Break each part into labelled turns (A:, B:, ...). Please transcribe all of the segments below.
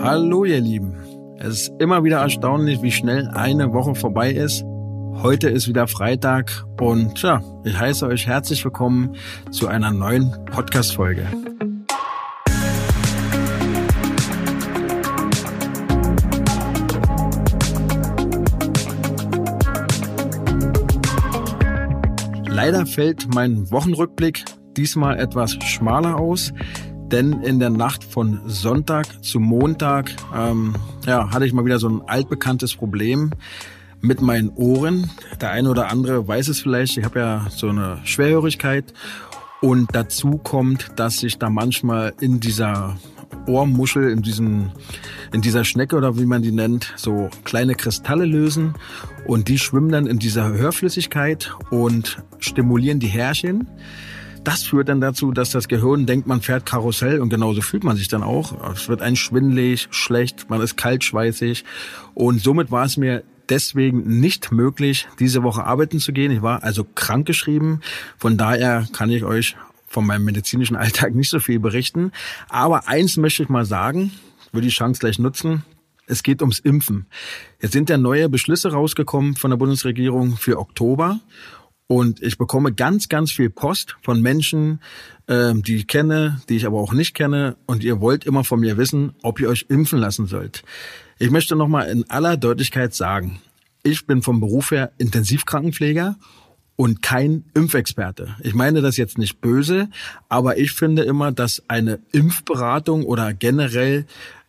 A: Hallo ihr Lieben. Es ist immer wieder erstaunlich, wie schnell eine Woche vorbei ist. Heute ist wieder Freitag und ja, ich heiße euch herzlich willkommen zu einer neuen Podcast-Folge. Leider fällt mein Wochenrückblick diesmal etwas schmaler aus, denn in der Nacht von Sonntag zu Montag ähm, ja, hatte ich mal wieder so ein altbekanntes Problem mit meinen Ohren. Der eine oder andere weiß es vielleicht, ich habe ja so eine Schwerhörigkeit und dazu kommt, dass sich da manchmal in dieser Ohrmuschel, in, diesem, in dieser Schnecke oder wie man die nennt, so kleine Kristalle lösen und die schwimmen dann in dieser Hörflüssigkeit und stimulieren die Härchen. Das führt dann dazu, dass das Gehirn denkt, man fährt Karussell und genauso fühlt man sich dann auch. Es wird ein schwindelig, schlecht, man ist kaltschweißig und somit war es mir deswegen nicht möglich, diese Woche arbeiten zu gehen. Ich war also krankgeschrieben. Von daher kann ich euch von meinem medizinischen Alltag nicht so viel berichten. Aber eins möchte ich mal sagen, würde die Chance gleich nutzen. Es geht ums Impfen. Jetzt sind ja neue Beschlüsse rausgekommen von der Bundesregierung für Oktober. Und ich bekomme ganz, ganz viel Post von Menschen, ähm, die ich kenne, die ich aber auch nicht kenne. Und ihr wollt immer von mir wissen, ob ihr euch impfen lassen sollt. Ich möchte nochmal in aller Deutlichkeit sagen, ich bin vom Beruf her Intensivkrankenpfleger und kein Impfexperte. Ich meine das jetzt nicht böse, aber ich finde immer, dass eine Impfberatung oder generell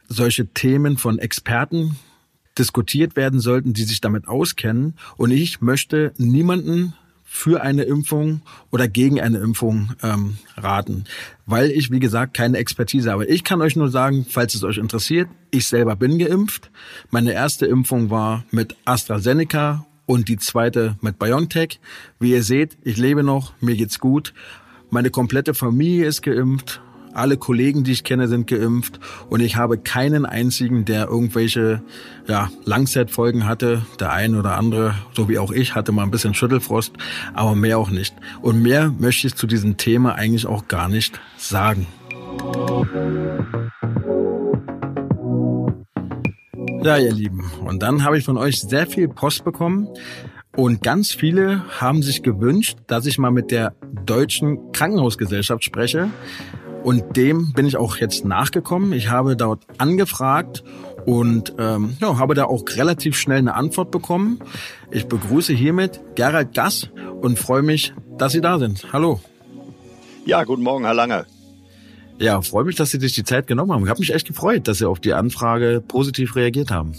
A: solche Themen von Experten diskutiert werden sollten, die sich damit auskennen. Und ich möchte niemanden für eine Impfung oder gegen eine Impfung ähm, raten, weil ich, wie gesagt, keine Expertise habe. Ich kann euch nur sagen, falls es euch interessiert, ich selber bin geimpft. Meine erste Impfung war mit AstraZeneca und die zweite mit BioNTech. Wie ihr seht, ich lebe noch, mir geht's gut. Meine komplette Familie ist geimpft. Alle Kollegen, die ich kenne, sind geimpft und ich habe keinen einzigen, der irgendwelche ja, Langzeitfolgen hatte. Der ein oder andere, so wie auch ich, hatte mal ein bisschen Schüttelfrost, aber mehr auch nicht. Und mehr möchte ich zu diesem Thema eigentlich auch gar nicht sagen. Ja, ihr Lieben. Und dann habe ich von euch sehr viel Post bekommen. Und ganz viele haben sich gewünscht, dass ich mal mit der Deutschen Krankenhausgesellschaft spreche. Und dem bin ich auch jetzt nachgekommen. Ich habe dort angefragt und ähm, ja, habe da auch relativ schnell eine Antwort bekommen. Ich begrüße hiermit Gerald Gass und freue mich, dass Sie da sind. Hallo.
B: Ja, guten Morgen, Herr Lange.
A: Ja, freue mich, dass Sie sich die Zeit genommen haben. Ich habe mich echt gefreut, dass Sie auf die Anfrage positiv reagiert haben.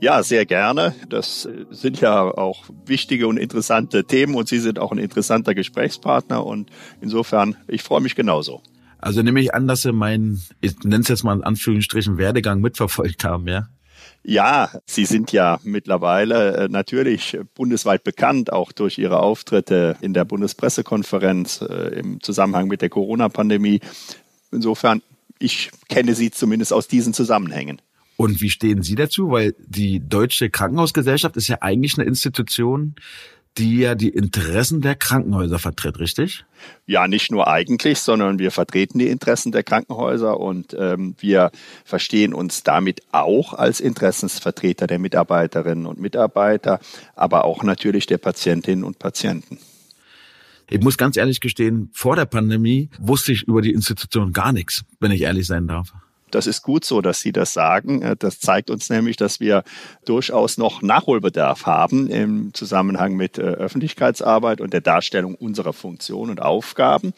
B: Ja, sehr gerne. Das sind ja auch wichtige und interessante Themen und Sie sind auch ein interessanter Gesprächspartner und insofern, ich freue mich genauso.
A: Also nehme ich an, dass Sie meinen, ich nenne es jetzt mal in Anführungsstrichen, Werdegang mitverfolgt haben, ja?
B: Ja, Sie sind ja mittlerweile äh, natürlich bundesweit bekannt, auch durch Ihre Auftritte in der Bundespressekonferenz äh, im Zusammenhang mit der Corona-Pandemie. Insofern, ich kenne Sie zumindest aus diesen Zusammenhängen.
A: Und wie stehen Sie dazu? Weil die Deutsche Krankenhausgesellschaft ist ja eigentlich eine Institution, die ja die Interessen der Krankenhäuser vertritt, richtig?
B: Ja, nicht nur eigentlich, sondern wir vertreten die Interessen der Krankenhäuser und ähm, wir verstehen uns damit auch als Interessensvertreter der Mitarbeiterinnen und Mitarbeiter, aber auch natürlich der Patientinnen und Patienten.
A: Ich muss ganz ehrlich gestehen, vor der Pandemie wusste ich über die Institution gar nichts, wenn ich ehrlich sein darf.
B: Das ist gut so, dass Sie das sagen. Äh, das zeigt uns nämlich, dass wir durchaus noch Nachholbedarf haben im Zusammenhang mit äh, Öffentlichkeitsarbeit und der Darstellung unserer Funktion und Aufgaben.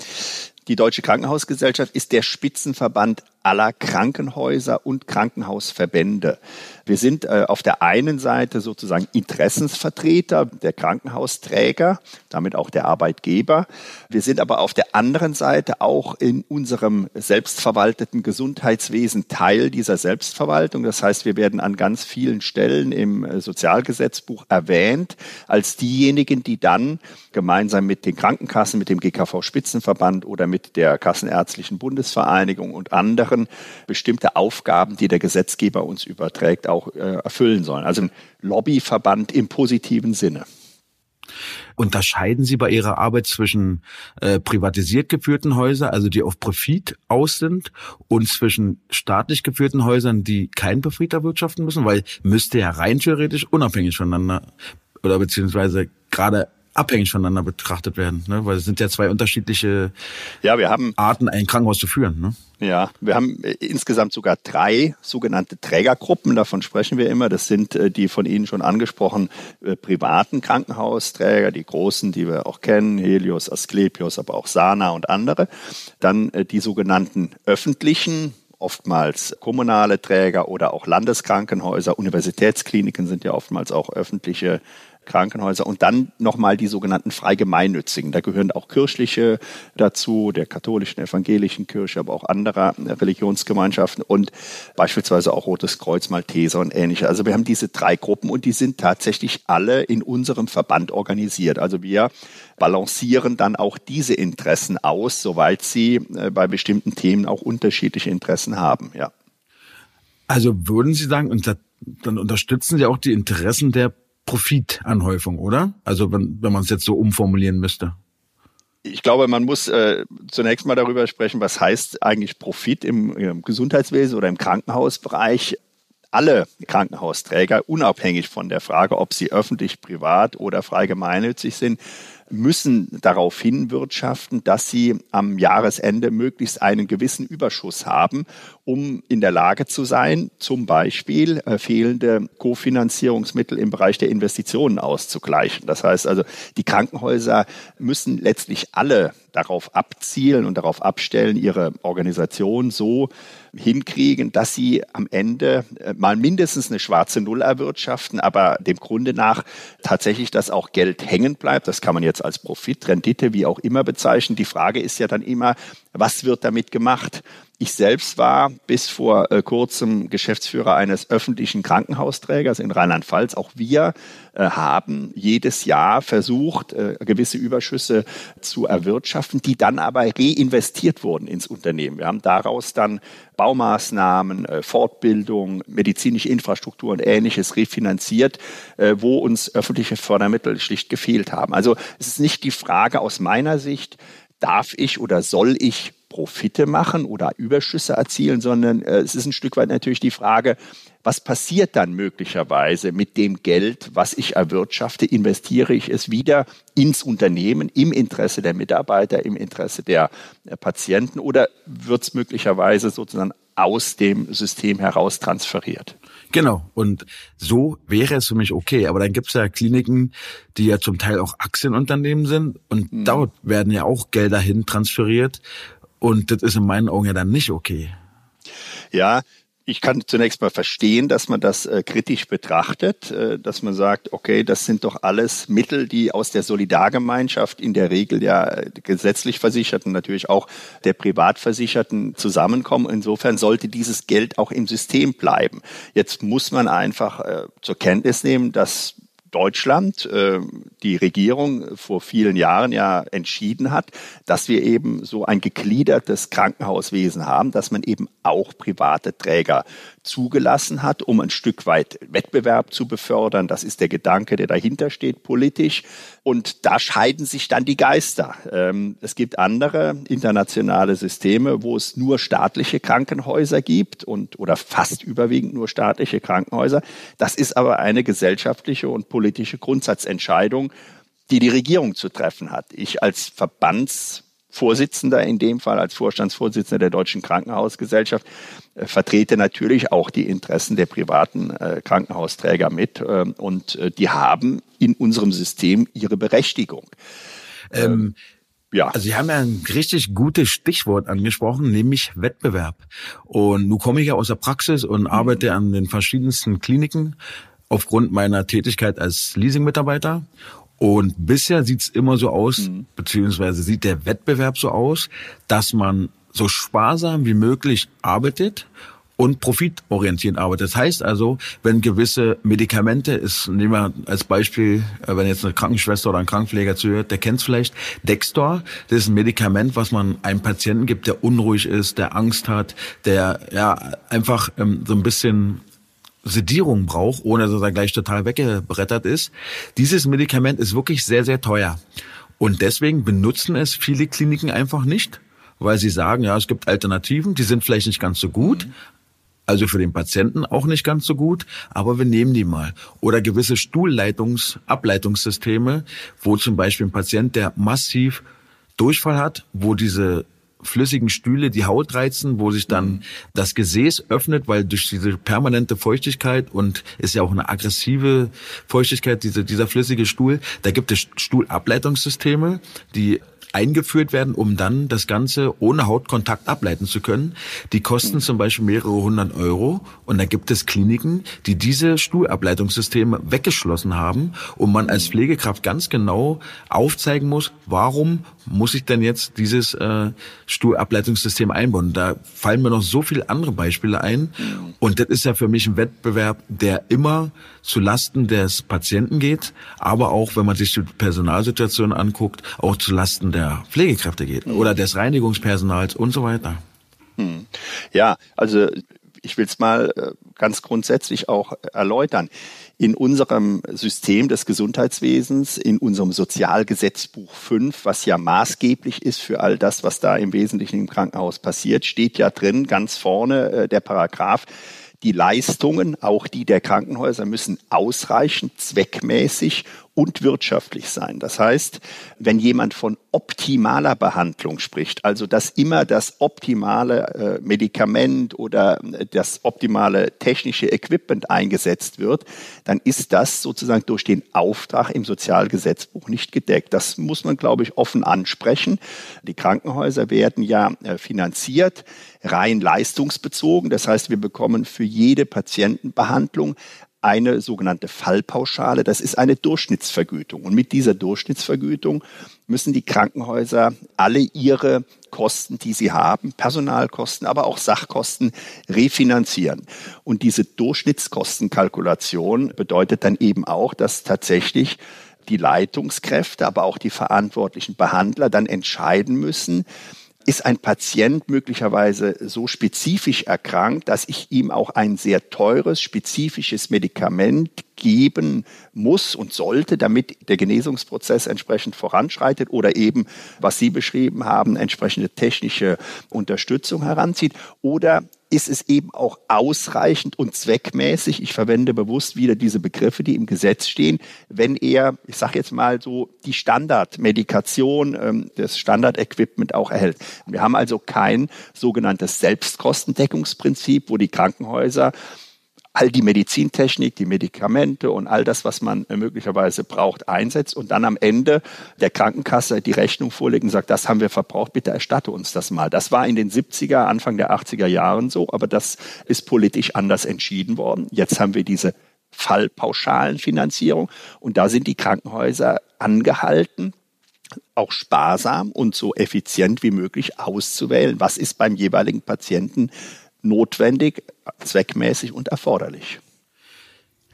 B: Die Deutsche Krankenhausgesellschaft ist der Spitzenverband aller Krankenhäuser und Krankenhausverbände. Wir sind äh, auf der einen Seite sozusagen Interessensvertreter der Krankenhausträger, damit auch der Arbeitgeber. Wir sind aber auf der anderen Seite auch in unserem selbstverwalteten Gesundheitswesen Teil dieser Selbstverwaltung. Das heißt, wir werden an ganz vielen Stellen im äh, Sozialgesetzbuch erwähnt als diejenigen, die dann gemeinsam mit den Krankenkassen, mit dem GKV-Spitzenverband oder mit der Kassenärztlichen Bundesvereinigung und anderen anderen bestimmte Aufgaben, die der Gesetzgeber uns überträgt, auch äh, erfüllen sollen. Also ein Lobbyverband im positiven Sinne.
A: Unterscheiden Sie bei Ihrer Arbeit zwischen äh, privatisiert geführten Häusern, also die auf Profit aus sind, und zwischen staatlich geführten Häusern, die keinen Profit erwirtschaften müssen? Weil müsste ja rein theoretisch unabhängig voneinander oder beziehungsweise gerade abhängig voneinander betrachtet werden, ne? weil es sind ja zwei unterschiedliche
B: ja, wir haben,
A: Arten, ein Krankenhaus zu führen. Ne?
B: Ja, wir haben äh, insgesamt sogar drei sogenannte Trägergruppen, davon sprechen wir immer. Das sind äh, die von Ihnen schon angesprochenen äh, privaten Krankenhausträger, die großen, die wir auch kennen, Helios, Asklepios, aber auch Sana und andere. Dann die sogenannten öffentlichen, oftmals kommunale Träger oder auch Landeskrankenhäuser, Universitätskliniken sind ja oftmals auch öffentliche Krankenhäuser und dann nochmal die sogenannten freigemeinnützigen. Da gehören auch kirchliche dazu, der katholischen, evangelischen Kirche, aber auch anderer Religionsgemeinschaften und beispielsweise auch Rotes Kreuz, Malteser und ähnliche. Also wir haben diese drei Gruppen und die sind tatsächlich alle in unserem Verband organisiert. Also wir balancieren dann auch diese Interessen aus, soweit sie äh, bei bestimmten Themen auch unterschiedliche Interessen haben, ja.
A: Also würden Sie sagen, und dann unterstützen Sie auch die Interessen der Profitanhäufung, oder? Also wenn, wenn man es jetzt so umformulieren müsste.
B: Ich glaube, man muss äh, zunächst mal darüber sprechen, was heißt eigentlich Profit im, im Gesundheitswesen oder im Krankenhausbereich alle Krankenhausträger, unabhängig von der Frage, ob sie öffentlich, privat oder frei gemeinnützig sind, müssen darauf hinwirtschaften, dass sie am Jahresende möglichst einen gewissen Überschuss haben, um in der Lage zu sein, zum Beispiel äh, fehlende Kofinanzierungsmittel im Bereich der Investitionen auszugleichen. Das heißt also, die Krankenhäuser müssen letztlich alle darauf abzielen und darauf abstellen, ihre Organisation so hinkriegen, dass sie am Ende äh, mal mindestens eine schwarze Null erwirtschaften, aber dem Grunde nach tatsächlich, dass auch Geld hängen bleibt. Das kann man jetzt als Profit, Rendite, wie auch immer bezeichnen. Die Frage ist ja dann immer, was wird damit gemacht? Ich selbst war bis vor äh, kurzem Geschäftsführer eines öffentlichen Krankenhausträgers in Rheinland-Pfalz. Auch wir äh, haben jedes Jahr versucht, äh, gewisse Überschüsse zu erwirtschaften, die dann aber reinvestiert wurden ins Unternehmen. Wir haben daraus dann Baumaßnahmen, äh, Fortbildung, medizinische Infrastruktur und ähnliches refinanziert, äh, wo uns öffentliche Fördermittel schlicht gefehlt haben. Also es ist nicht die Frage aus meiner Sicht, darf ich oder soll ich Profite machen oder Überschüsse erzielen, sondern äh, es ist ein Stück weit natürlich die Frage, was passiert dann möglicherweise mit dem Geld, was ich erwirtschafte? Investiere ich es wieder ins Unternehmen im Interesse der Mitarbeiter, im Interesse der Patienten oder wird es möglicherweise sozusagen aus dem System heraus transferiert?
A: Genau. Und so wäre es für mich okay. Aber dann gibt es ja Kliniken, die ja zum Teil auch Aktienunternehmen sind. Und mhm. dort werden ja auch Gelder hin transferiert. Und das ist in meinen Augen ja dann nicht okay.
B: Ja, ich kann zunächst mal verstehen, dass man das äh, kritisch betrachtet, äh, dass man sagt, okay, das sind doch alles Mittel, die aus der Solidargemeinschaft in der Regel ja äh, gesetzlich Versicherten, natürlich auch der Privatversicherten zusammenkommen. Insofern sollte dieses Geld auch im System bleiben. Jetzt muss man einfach äh, zur Kenntnis nehmen, dass Deutschland, äh, die Regierung vor vielen Jahren ja entschieden hat, dass wir eben so ein gegliedertes Krankenhauswesen haben, dass man eben auch private Träger zugelassen hat, um ein Stück weit Wettbewerb zu befördern. Das ist der Gedanke, der dahinter steht politisch. Und da scheiden sich dann die Geister. Ähm, es gibt andere internationale Systeme, wo es nur staatliche Krankenhäuser gibt und oder fast überwiegend nur staatliche Krankenhäuser. Das ist aber eine gesellschaftliche und politische Grundsatzentscheidung, die die Regierung zu treffen hat. Ich als Verbands Vorsitzender in dem Fall, als Vorstandsvorsitzender der Deutschen Krankenhausgesellschaft, äh, vertrete natürlich auch die Interessen der privaten äh, Krankenhausträger mit. Äh, und die haben in unserem System ihre Berechtigung.
A: Ähm, ähm, ja. Also Sie haben ja ein richtig gutes Stichwort angesprochen, nämlich Wettbewerb. Und nun komme ich ja aus der Praxis und mhm. arbeite an den verschiedensten Kliniken aufgrund meiner Tätigkeit als Leasing-Mitarbeiter. Und bisher sieht's immer so aus, mhm. beziehungsweise sieht der Wettbewerb so aus, dass man so sparsam wie möglich arbeitet und profitorientiert arbeitet. Das heißt also, wenn gewisse Medikamente ist, nehmen wir als Beispiel, äh, wenn jetzt eine Krankenschwester oder ein Krankenpfleger zuhört, der kennt es vielleicht, Dextor, das ist ein Medikament, was man einem Patienten gibt, der unruhig ist, der Angst hat, der ja einfach ähm, so ein bisschen Sedierung braucht, ohne dass er gleich total weggebrettert ist. Dieses Medikament ist wirklich sehr, sehr teuer. Und deswegen benutzen es viele Kliniken einfach nicht, weil sie sagen, ja, es gibt Alternativen, die sind vielleicht nicht ganz so gut, mhm. also für den Patienten auch nicht ganz so gut, aber wir nehmen die mal. Oder gewisse Stuhlleitungs-, Ableitungssysteme, wo zum Beispiel ein Patient, der massiv Durchfall hat, wo diese flüssigen Stühle die Haut reizen, wo sich dann mhm. das Gesäß öffnet, weil durch diese permanente Feuchtigkeit und ist ja auch eine aggressive Feuchtigkeit, diese, dieser flüssige Stuhl, da gibt es Stuhlableitungssysteme, die eingeführt werden, um dann das Ganze ohne Hautkontakt ableiten zu können. Die kosten zum Beispiel mehrere hundert Euro und da gibt es Kliniken, die diese Stuhlableitungssysteme weggeschlossen haben und man als Pflegekraft ganz genau aufzeigen muss, warum muss ich denn jetzt dieses äh, Stuhlableitungssystem einbauen? Da fallen mir noch so viele andere Beispiele ein und das ist ja für mich ein Wettbewerb, der immer zu Lasten des Patienten geht, aber auch, wenn man sich die Personalsituation anguckt, auch zu Lasten der Pflegekräfte geht mhm. oder des Reinigungspersonals und so weiter.
B: Hm. Ja, also ich will es mal äh, ganz grundsätzlich auch erläutern. In unserem System des Gesundheitswesens, in unserem Sozialgesetzbuch 5, was ja maßgeblich ist für all das, was da im Wesentlichen im Krankenhaus passiert, steht ja drin ganz vorne äh, der Paragraph, die Leistungen, auch die der Krankenhäuser, müssen ausreichend, zweckmäßig und wirtschaftlich sein. Das heißt, wenn jemand von optimaler Behandlung spricht, also dass immer das optimale äh, Medikament oder äh, das optimale technische Equipment eingesetzt wird, dann ist das sozusagen durch den Auftrag im Sozialgesetzbuch nicht gedeckt. Das muss man, glaube ich, offen ansprechen. Die Krankenhäuser werden ja äh, finanziert rein leistungsbezogen. Das heißt, wir bekommen für jede Patientenbehandlung eine sogenannte Fallpauschale. Das ist eine Durchschnittsvergütung. Und mit dieser Durchschnittsvergütung müssen die Krankenhäuser alle ihre Kosten, die sie haben, Personalkosten, aber auch Sachkosten refinanzieren. Und diese Durchschnittskostenkalkulation bedeutet dann eben auch, dass tatsächlich die Leitungskräfte, aber auch die verantwortlichen Behandler dann entscheiden müssen, ist ein Patient möglicherweise so spezifisch erkrankt, dass ich ihm auch ein sehr teures, spezifisches Medikament geben muss und sollte, damit der Genesungsprozess entsprechend voranschreitet oder eben, was Sie beschrieben haben, entsprechende technische Unterstützung heranzieht? Oder ist es eben auch ausreichend und zweckmäßig, ich verwende bewusst wieder diese Begriffe, die im Gesetz stehen, wenn er, ich sage jetzt mal so, die Standardmedikation, ähm, das Standardequipment auch erhält. Wir haben also kein sogenanntes Selbstkostendeckungsprinzip, wo die Krankenhäuser all die Medizintechnik, die Medikamente und all das, was man möglicherweise braucht, einsetzt und dann am Ende der Krankenkasse die Rechnung vorlegt und sagt, das haben wir verbraucht, bitte erstatte uns das mal. Das war in den 70er, Anfang der 80er Jahren so, aber das ist politisch anders entschieden worden. Jetzt haben wir diese Fallpauschalenfinanzierung und da sind die Krankenhäuser angehalten, auch sparsam und so effizient wie möglich auszuwählen, was ist beim jeweiligen Patienten notwendig, zweckmäßig und erforderlich.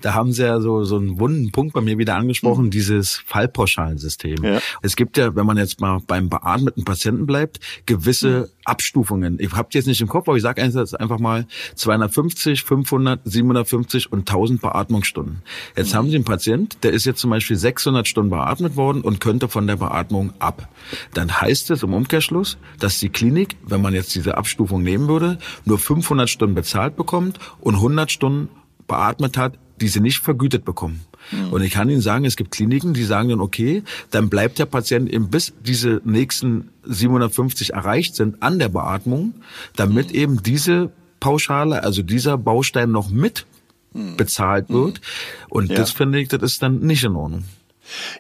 A: Da haben Sie ja so, so einen wunden Punkt bei mir wieder angesprochen, mhm. dieses Fallpauschalensystem. Ja. Es gibt ja, wenn man jetzt mal beim beatmeten Patienten bleibt, gewisse mhm. Abstufungen. Ich habe jetzt nicht im Kopf, aber ich sage einfach mal 250, 500, 750 und 1000 Beatmungsstunden. Jetzt mhm. haben Sie einen Patient, der ist jetzt zum Beispiel 600 Stunden beatmet worden und könnte von der Beatmung ab. Dann heißt es im Umkehrschluss, dass die Klinik, wenn man jetzt diese Abstufung nehmen würde, nur 500 Stunden bezahlt bekommt und 100 Stunden beatmet hat, die sie nicht vergütet bekommen. Mhm. Und ich kann Ihnen sagen, es gibt Kliniken, die sagen dann, okay, dann bleibt der Patient eben bis diese nächsten 750 erreicht sind an der Beatmung, damit mhm. eben diese Pauschale, also dieser Baustein noch mit mhm. bezahlt wird. Und ja. das finde ich, das ist dann nicht in Ordnung.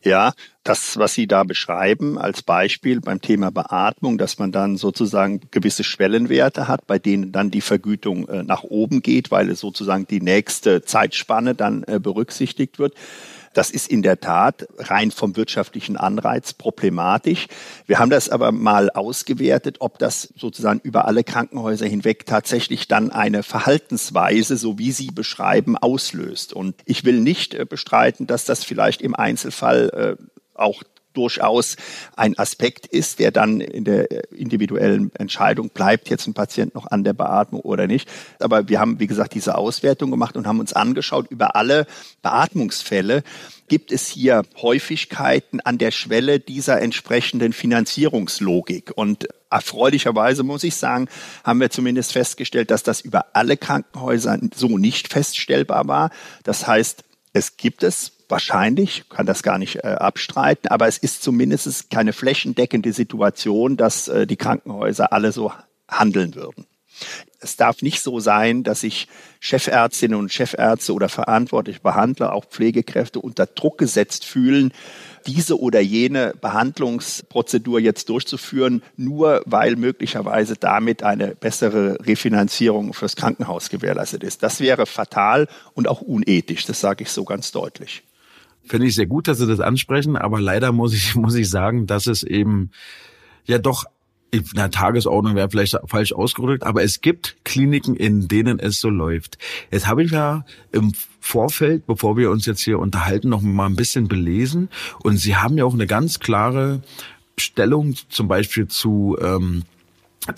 B: Ja, das, was Sie da beschreiben als Beispiel beim Thema Beatmung, dass man dann sozusagen gewisse Schwellenwerte hat, bei denen dann die Vergütung äh, nach oben geht, weil es sozusagen die nächste Zeitspanne dann äh, berücksichtigt wird. Das ist in der Tat rein vom wirtschaftlichen Anreiz problematisch. Wir haben das aber mal ausgewertet, ob das sozusagen über alle Krankenhäuser hinweg tatsächlich dann eine Verhaltensweise, so wie Sie beschreiben, auslöst. Und ich will nicht äh, bestreiten, dass das vielleicht im Einzelfall äh, auch durchaus ein Aspekt ist, der dann in der individuellen Entscheidung bleibt jetzt ein Patient noch an der Beatmung oder nicht. Aber wir haben, wie gesagt, diese Auswertung gemacht und haben uns angeschaut über alle Beatmungsfälle, gibt es hier Häufigkeiten an der Schwelle dieser entsprechenden Finanzierungslogik. Und erfreulicherweise muss ich sagen, haben wir zumindest festgestellt, dass das über alle Krankenhäuser so nicht feststellbar war. Das heißt, es gibt es wahrscheinlich, kann das gar nicht äh, abstreiten, aber es ist zumindest keine flächendeckende Situation, dass äh, die Krankenhäuser alle so handeln würden. Es darf nicht so sein, dass sich Chefärztinnen und Chefärzte oder verantwortliche Behandler, auch Pflegekräfte unter Druck gesetzt fühlen, diese oder jene Behandlungsprozedur jetzt durchzuführen, nur weil möglicherweise damit eine bessere Refinanzierung fürs Krankenhaus gewährleistet ist. Das wäre fatal und auch unethisch, das sage ich so ganz deutlich.
A: Finde ich sehr gut, dass Sie das ansprechen, aber leider muss ich, muss ich sagen, dass es eben ja doch in der Tagesordnung wäre vielleicht falsch ausgedrückt, aber es gibt Kliniken, in denen es so läuft. Jetzt habe ich ja im Vorfeld, bevor wir uns jetzt hier unterhalten, noch mal ein bisschen belesen und Sie haben ja auch eine ganz klare Stellung zum Beispiel zu ähm,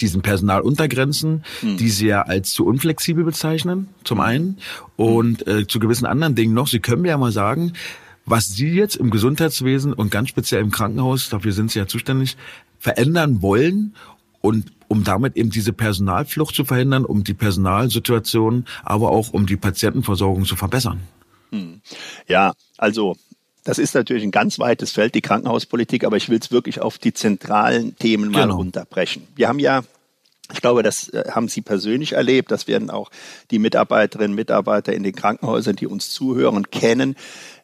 A: diesen Personaluntergrenzen, hm. die sie ja als zu unflexibel bezeichnen, zum einen, und äh, zu gewissen anderen Dingen noch. Sie können mir ja mal sagen, was Sie jetzt im Gesundheitswesen und ganz speziell im Krankenhaus, dafür sind Sie ja zuständig, verändern wollen und um damit eben diese Personalflucht zu verhindern, um die Personalsituation, aber auch um die Patientenversorgung zu verbessern. Hm.
B: Ja, also das ist natürlich ein ganz weites Feld, die Krankenhauspolitik, aber ich will es wirklich auf die zentralen Themen mal genau. runterbrechen. Wir haben ja ich glaube, das äh, haben Sie persönlich erlebt. Das werden auch die Mitarbeiterinnen und Mitarbeiter in den Krankenhäusern, die uns zuhören, kennen.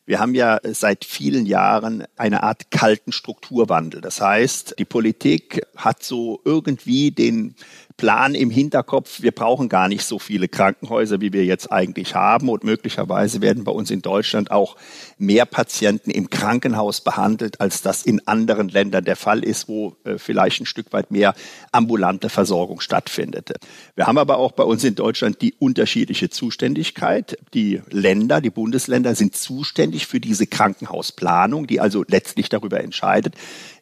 B: Wir haben ja seit vielen Jahren eine Art kalten Strukturwandel. Das heißt, die Politik hat so irgendwie den Plan im Hinterkopf, wir brauchen gar nicht so viele Krankenhäuser, wie wir jetzt eigentlich haben. Und möglicherweise werden bei uns in Deutschland auch mehr Patienten im Krankenhaus behandelt, als das in anderen Ländern der Fall ist, wo äh, vielleicht ein Stück weit mehr ambulante Versorgung stattfindet. Wir haben aber auch bei uns in Deutschland die unterschiedliche Zuständigkeit. Die Länder, die Bundesländer sind zuständig für diese Krankenhausplanung, die also letztlich darüber entscheidet,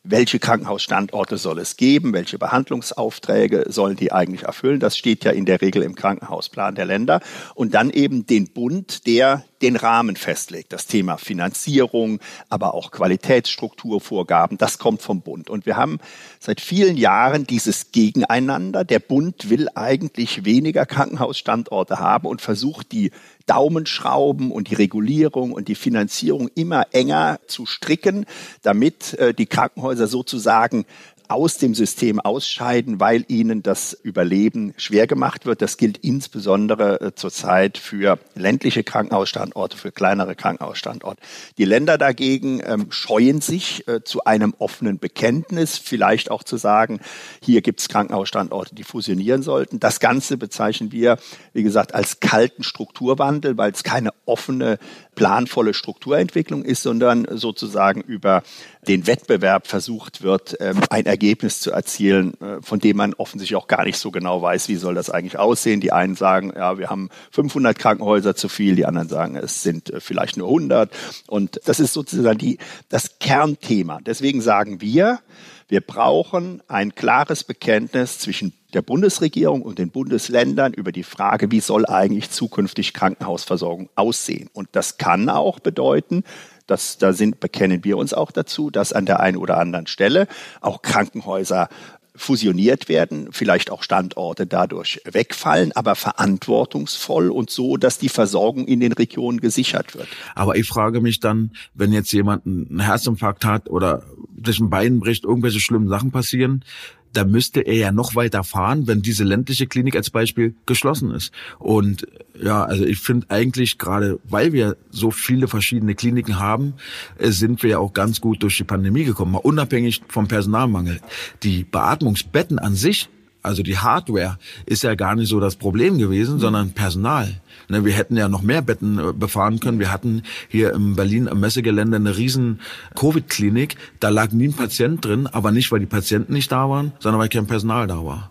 B: welche Krankenhausstandorte soll es geben, welche Behandlungsaufträge sollen die eigentlich erfüllen. Das steht ja in der Regel im Krankenhausplan der Länder. Und dann eben den Bund, der den Rahmen festlegt. Das Thema Finanzierung, aber auch Qualitätsstrukturvorgaben, das kommt vom Bund. Und wir haben seit vielen Jahren dieses Gegeneinander. Der Bund will eigentlich weniger Krankenhausstandorte haben und versucht die Daumenschrauben und die Regulierung und die Finanzierung immer enger zu stricken, damit äh, die Krankenhäuser sozusagen aus dem System ausscheiden, weil ihnen das Überleben schwer gemacht wird. Das gilt insbesondere äh, zurzeit für ländliche Krankenhausstandorte, für kleinere Krankenhausstandorte. Die Länder dagegen ähm, scheuen sich äh, zu einem offenen Bekenntnis, vielleicht auch zu sagen, hier gibt es Krankenhausstandorte, die fusionieren sollten. Das Ganze bezeichnen wir, wie gesagt, als kalten Strukturwandel, weil es keine offene planvolle Strukturentwicklung ist, sondern sozusagen über den Wettbewerb versucht wird, ähm, ein Ergebnis zu erzielen, äh, von dem man offensichtlich auch gar nicht so genau weiß, wie soll das eigentlich aussehen. Die einen sagen, ja, wir haben 500 Krankenhäuser zu viel, die anderen sagen, es sind äh, vielleicht nur 100. Und das ist sozusagen die, das Kernthema. Deswegen sagen wir, wir brauchen ein klares Bekenntnis zwischen der Bundesregierung und den Bundesländern über die Frage, wie soll eigentlich zukünftig Krankenhausversorgung aussehen. Und das kann auch bedeuten, dass da sind, bekennen wir uns auch dazu, dass an der einen oder anderen Stelle auch Krankenhäuser fusioniert werden, vielleicht auch Standorte dadurch wegfallen, aber verantwortungsvoll und so, dass die Versorgung in den Regionen gesichert wird.
A: Aber ich frage mich dann, wenn jetzt jemand einen Herzinfarkt hat oder sich ein Bein bricht, irgendwelche schlimmen Sachen passieren, da müsste er ja noch weiter fahren, wenn diese ländliche Klinik als Beispiel geschlossen ist. Und ja, also ich finde eigentlich gerade, weil wir so viele verschiedene Kliniken haben, äh, sind wir ja auch ganz gut durch die Pandemie gekommen, mal unabhängig vom Personalmangel. Die Beatmungsbetten an sich also die Hardware ist ja gar nicht so das Problem gewesen, mhm. sondern Personal. Ne, wir hätten ja noch mehr Betten äh, befahren können. Wir hatten hier im Berlin am Messegelände eine riesen Covid-Klinik. Da lag nie ein Patient drin, aber nicht, weil die Patienten nicht da waren, sondern weil kein Personal da war.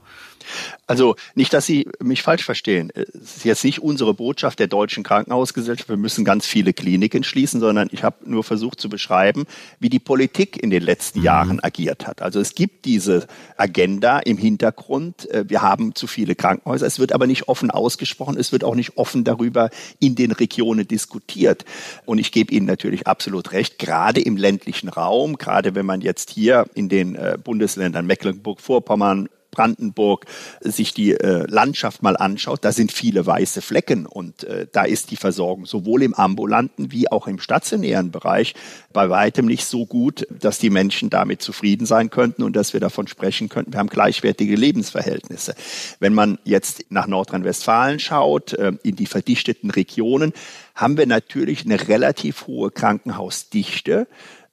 B: Also nicht, dass Sie mich falsch verstehen. Es ist jetzt nicht unsere Botschaft der deutschen Krankenhausgesellschaft, wir müssen ganz viele Kliniken schließen, sondern ich habe nur versucht zu beschreiben, wie die Politik in den letzten mhm. Jahren agiert hat. Also es gibt diese Agenda im Hintergrund. Äh, wir haben zu viele Krankenhäuser. Es wird aber nicht offen ausgesprochen. Es wird auch nicht offen darüber in den Regionen diskutiert. Und ich gebe Ihnen natürlich absolut recht, gerade im ländlichen Raum, gerade wenn man jetzt hier in den äh, Bundesländern Mecklenburg-Vorpommern, Brandenburg sich die äh, Landschaft mal anschaut, da sind viele weiße Flecken und äh, da ist die Versorgung sowohl im ambulanten wie auch im stationären Bereich bei weitem nicht so gut, dass die Menschen damit zufrieden sein könnten und dass wir davon sprechen könnten, wir haben gleichwertige Lebensverhältnisse. Wenn man jetzt nach Nordrhein-Westfalen schaut, äh, in die verdichteten Regionen, haben wir natürlich eine relativ hohe Krankenhausdichte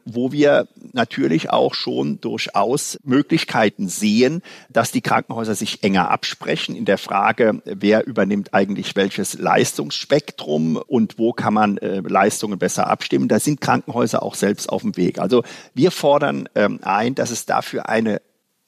B: wo wir natürlich auch schon durchaus Möglichkeiten sehen, dass die Krankenhäuser sich enger absprechen in der Frage, wer übernimmt eigentlich welches Leistungsspektrum und wo kann man äh, Leistungen besser abstimmen. Da sind Krankenhäuser auch selbst auf dem Weg. Also wir fordern ähm, ein, dass es dafür eine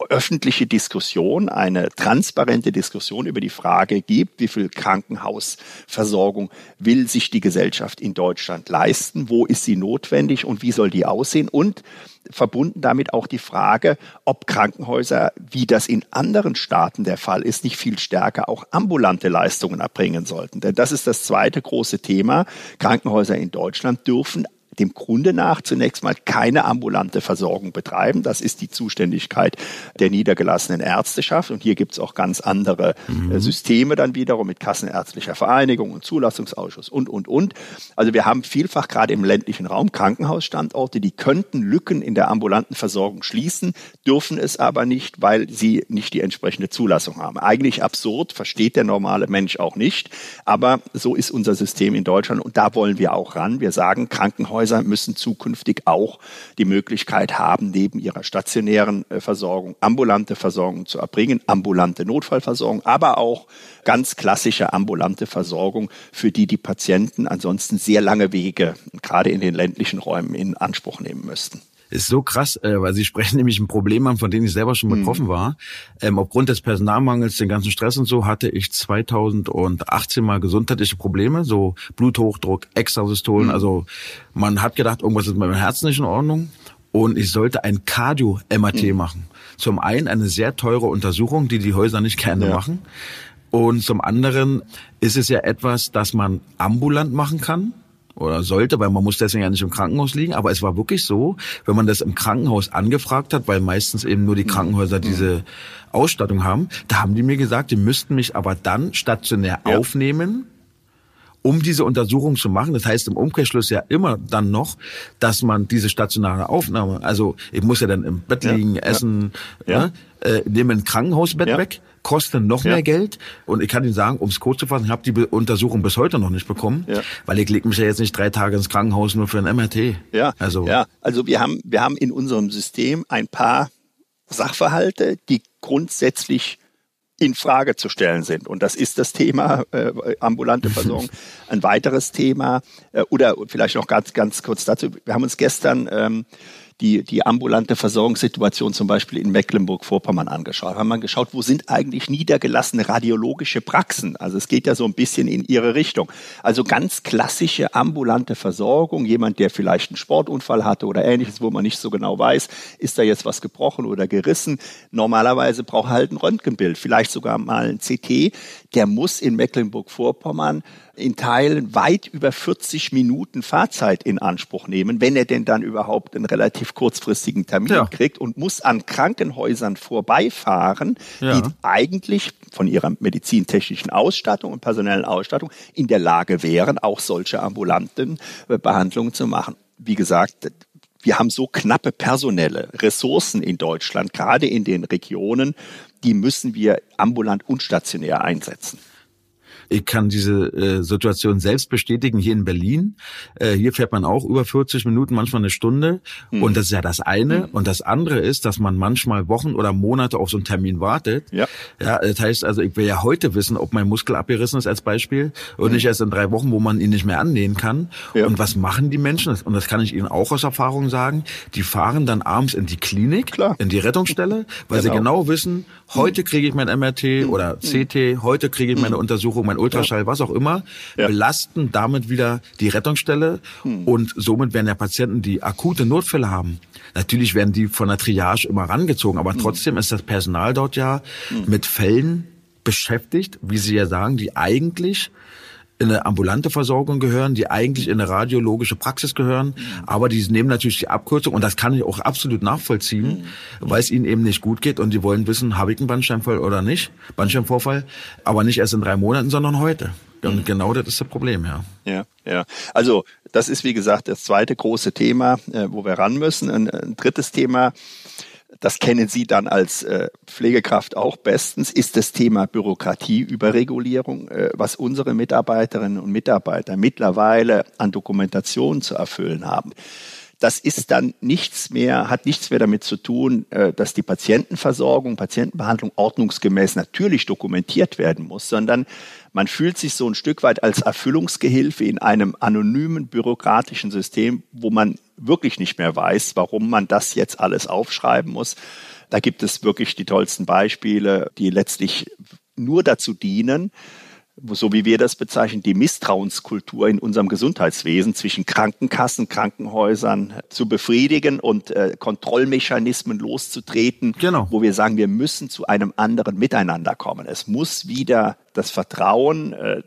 B: öffentliche Diskussion, eine transparente Diskussion über die Frage gibt, wie viel Krankenhausversorgung will sich die Gesellschaft in Deutschland leisten, wo ist sie notwendig und wie soll die aussehen und verbunden damit auch die Frage, ob Krankenhäuser, wie das in anderen Staaten der Fall ist, nicht viel stärker auch ambulante Leistungen erbringen sollten. Denn das ist das zweite große Thema. Krankenhäuser in Deutschland dürfen dem Grunde nach zunächst mal keine ambulante Versorgung betreiben. Das ist die Zuständigkeit der niedergelassenen Ärzteschaft. Und hier gibt es auch ganz andere äh, mhm. Systeme dann wiederum mit Kassenärztlicher Vereinigung und Zulassungsausschuss und, und, und. Also wir haben vielfach gerade im ländlichen Raum Krankenhausstandorte, die könnten Lücken in der ambulanten Versorgung schließen, dürfen es aber nicht, weil sie nicht die entsprechende Zulassung haben. Eigentlich absurd, versteht der normale Mensch auch nicht. Aber so ist unser System in Deutschland und da wollen wir auch ran. Wir sagen, Krankenhäuser Krankenhäuser müssen zukünftig auch die Möglichkeit haben, neben ihrer stationären äh, Versorgung ambulante Versorgung zu erbringen, ambulante Notfallversorgung, aber auch ganz klassische ambulante Versorgung, für die die Patienten ansonsten sehr lange Wege, gerade in den ländlichen Räumen, in Anspruch nehmen müssten
A: ist so krass, äh, weil Sie sprechen nämlich ein Problem an, von dem ich selber schon betroffen mhm. war. Ähm, aufgrund des Personalmangels, den ganzen Stress und so, hatte ich 2018 mal gesundheitliche Probleme, so Bluthochdruck, Extrasystolen. Mhm. Also man hat gedacht, irgendwas ist mit meinem Herzen nicht in Ordnung. Und ich sollte ein Cardio-MRT mhm. machen. Zum einen eine sehr teure Untersuchung, die die Häuser nicht gerne ja. machen. Und zum anderen ist es ja etwas, das man ambulant machen kann oder sollte, weil man muss deswegen ja nicht im Krankenhaus liegen. Aber es war wirklich so, wenn man das im Krankenhaus angefragt hat, weil meistens eben nur die mhm. Krankenhäuser diese Ausstattung haben, da haben die mir gesagt, die müssten mich aber dann stationär ja. aufnehmen, um diese Untersuchung zu machen. Das heißt im Umkehrschluss ja immer dann noch, dass man diese stationäre Aufnahme, also ich muss ja dann im Bett liegen, ja, essen, ja. Ne, äh, nehme ein Krankenhausbett weg, kosten noch ja. mehr Geld. Und ich kann Ihnen sagen, um es kurz zu fassen, ich habe die Untersuchung bis heute noch nicht bekommen, ja. weil ich lege mich ja jetzt nicht drei Tage ins Krankenhaus nur für ein MRT.
B: Ja, also, ja. also wir haben, wir haben in unserem System ein paar Sachverhalte, die grundsätzlich in Frage zu stellen sind. Und das ist das Thema äh, ambulante Versorgung. Ein weiteres Thema, äh, oder vielleicht noch ganz, ganz kurz dazu. Wir haben uns gestern ähm, die, die ambulante Versorgungssituation zum Beispiel in Mecklenburg-Vorpommern angeschaut. Haben wir geschaut, wo sind eigentlich niedergelassene radiologische Praxen? Also es geht ja so ein bisschen in ihre Richtung. Also ganz klassische ambulante Versorgung. Jemand, der vielleicht einen Sportunfall hatte oder ähnliches, wo man nicht so genau weiß, ist da jetzt was gebrochen oder gerissen. Normalerweise braucht er halt ein Röntgenbild, vielleicht sogar mal ein CT. Der muss in Mecklenburg-Vorpommern in Teilen weit über 40 Minuten Fahrzeit in Anspruch nehmen, wenn er denn dann überhaupt einen relativ kurzfristigen Termin ja. kriegt und muss an Krankenhäusern vorbeifahren, ja. die eigentlich von ihrer medizintechnischen Ausstattung und personellen Ausstattung in der Lage wären, auch solche ambulanten äh, Behandlungen zu machen. Wie gesagt, wir haben so knappe personelle Ressourcen in Deutschland, gerade in den Regionen, die müssen wir ambulant und stationär einsetzen.
A: Ich kann diese äh, Situation selbst bestätigen hier in Berlin. Äh, hier fährt man auch über 40 Minuten, manchmal eine Stunde. Mhm. Und das ist ja das eine. Mhm. Und das andere ist, dass man manchmal Wochen oder Monate auf so einen Termin wartet. Ja. ja das heißt also, ich will ja heute wissen, ob mein Muskel abgerissen ist als Beispiel und mhm. nicht erst in drei Wochen, wo man ihn nicht mehr annähen kann. Ja. Und was machen die Menschen? Und das kann ich Ihnen auch aus Erfahrung sagen. Die fahren dann abends in die Klinik, Klar. in die Rettungsstelle, weil genau. sie genau wissen, heute kriege ich mein MRT mhm. oder CT, heute kriege ich meine mhm. Untersuchung, mein Ultraschall, was auch immer, belasten damit wieder die Rettungsstelle. Mhm. und somit werden ja Patienten, die akute Notfälle haben, natürlich werden die von der Triage immer rangezogen, aber trotzdem ist das Personal dort ja mit Fällen beschäftigt, wie Sie ja sagen, die eigentlich in eine ambulante Versorgung gehören, die eigentlich in eine radiologische Praxis gehören, aber die nehmen natürlich die Abkürzung und das kann ich auch absolut nachvollziehen, weil es ihnen eben nicht gut geht und die wollen wissen, habe ich einen Bandscheibenvorfall oder nicht, Bandscheibenvorfall, aber nicht erst in drei Monaten, sondern heute. Und genau das ist das Problem, ja.
B: Ja, ja. Also das ist wie gesagt das zweite große Thema, äh, wo wir ran müssen. Ein drittes Thema das kennen Sie dann als äh, Pflegekraft auch bestens, ist das Thema Bürokratieüberregulierung, äh, was unsere Mitarbeiterinnen und Mitarbeiter mittlerweile an Dokumentation zu erfüllen haben. Das ist dann nichts mehr, hat nichts mehr damit zu tun, äh, dass die Patientenversorgung, Patientenbehandlung ordnungsgemäß natürlich dokumentiert werden muss, sondern man fühlt sich so ein Stück weit als Erfüllungsgehilfe in einem anonymen bürokratischen System, wo man wirklich nicht mehr weiß, warum man das jetzt alles aufschreiben muss. Da gibt es wirklich die tollsten Beispiele, die letztlich nur dazu dienen, so wie wir das bezeichnen, die Misstrauenskultur in unserem Gesundheitswesen zwischen Krankenkassen, Krankenhäusern zu befriedigen und äh, Kontrollmechanismen loszutreten, genau. wo wir sagen, wir müssen zu einem anderen Miteinander kommen. Es muss wieder das Vertrauen äh,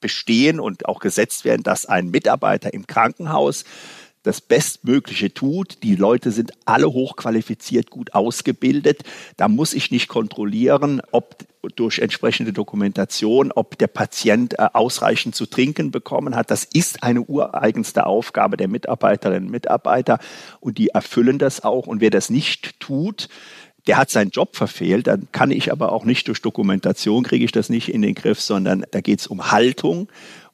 B: bestehen und auch gesetzt werden, dass ein Mitarbeiter im Krankenhaus das Bestmögliche tut. Die Leute sind alle hochqualifiziert, gut ausgebildet. Da muss ich nicht kontrollieren, ob durch entsprechende Dokumentation, ob der Patient äh, ausreichend zu trinken bekommen hat. Das ist eine ureigenste Aufgabe der Mitarbeiterinnen und Mitarbeiter und die erfüllen das auch. Und wer das nicht tut, der hat seinen Job verfehlt, dann kann ich aber auch nicht durch Dokumentation, kriege ich das nicht in den Griff, sondern da geht es um Haltung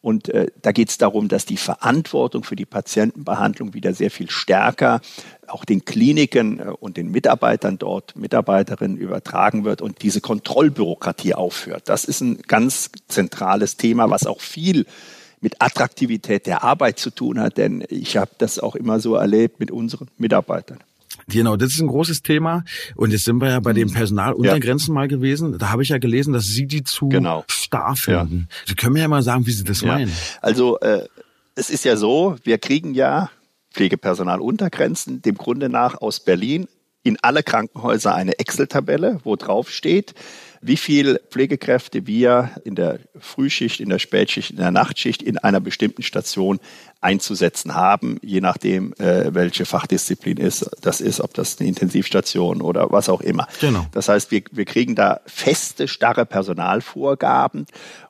B: und äh, da geht es darum, dass die Verantwortung für die Patientenbehandlung wieder sehr viel stärker auch den Kliniken äh, und den Mitarbeitern dort, Mitarbeiterinnen übertragen wird und diese Kontrollbürokratie aufhört. Das ist ein ganz zentrales Thema, was auch viel mit Attraktivität der Arbeit zu tun hat, denn ich habe das auch immer so erlebt mit unseren Mitarbeitern.
A: Genau, das ist ein großes Thema. Und jetzt sind wir ja bei dem mhm. Personaluntergrenzen ja. mal gewesen. Da habe ich ja gelesen, dass Sie die zu genau. starr finden. Ja. Sie können mir ja mal sagen, wie Sie das ja. meinen.
B: Also äh, es ist ja so, wir kriegen ja Pflegepersonaluntergrenzen dem Grunde nach aus Berlin in alle Krankenhäuser eine Excel-Tabelle, wo drauf steht, wie viel Pflegekräfte wir in der Frühschicht, in der Spätschicht, in der Nachtschicht in einer bestimmten Station einzusetzen haben, je nachdem, äh, welche Fachdisziplin ist, das ist, ob das eine Intensivstation oder was auch immer. Genau. Das heißt, wir, wir kriegen da feste, starre Personalvorgaben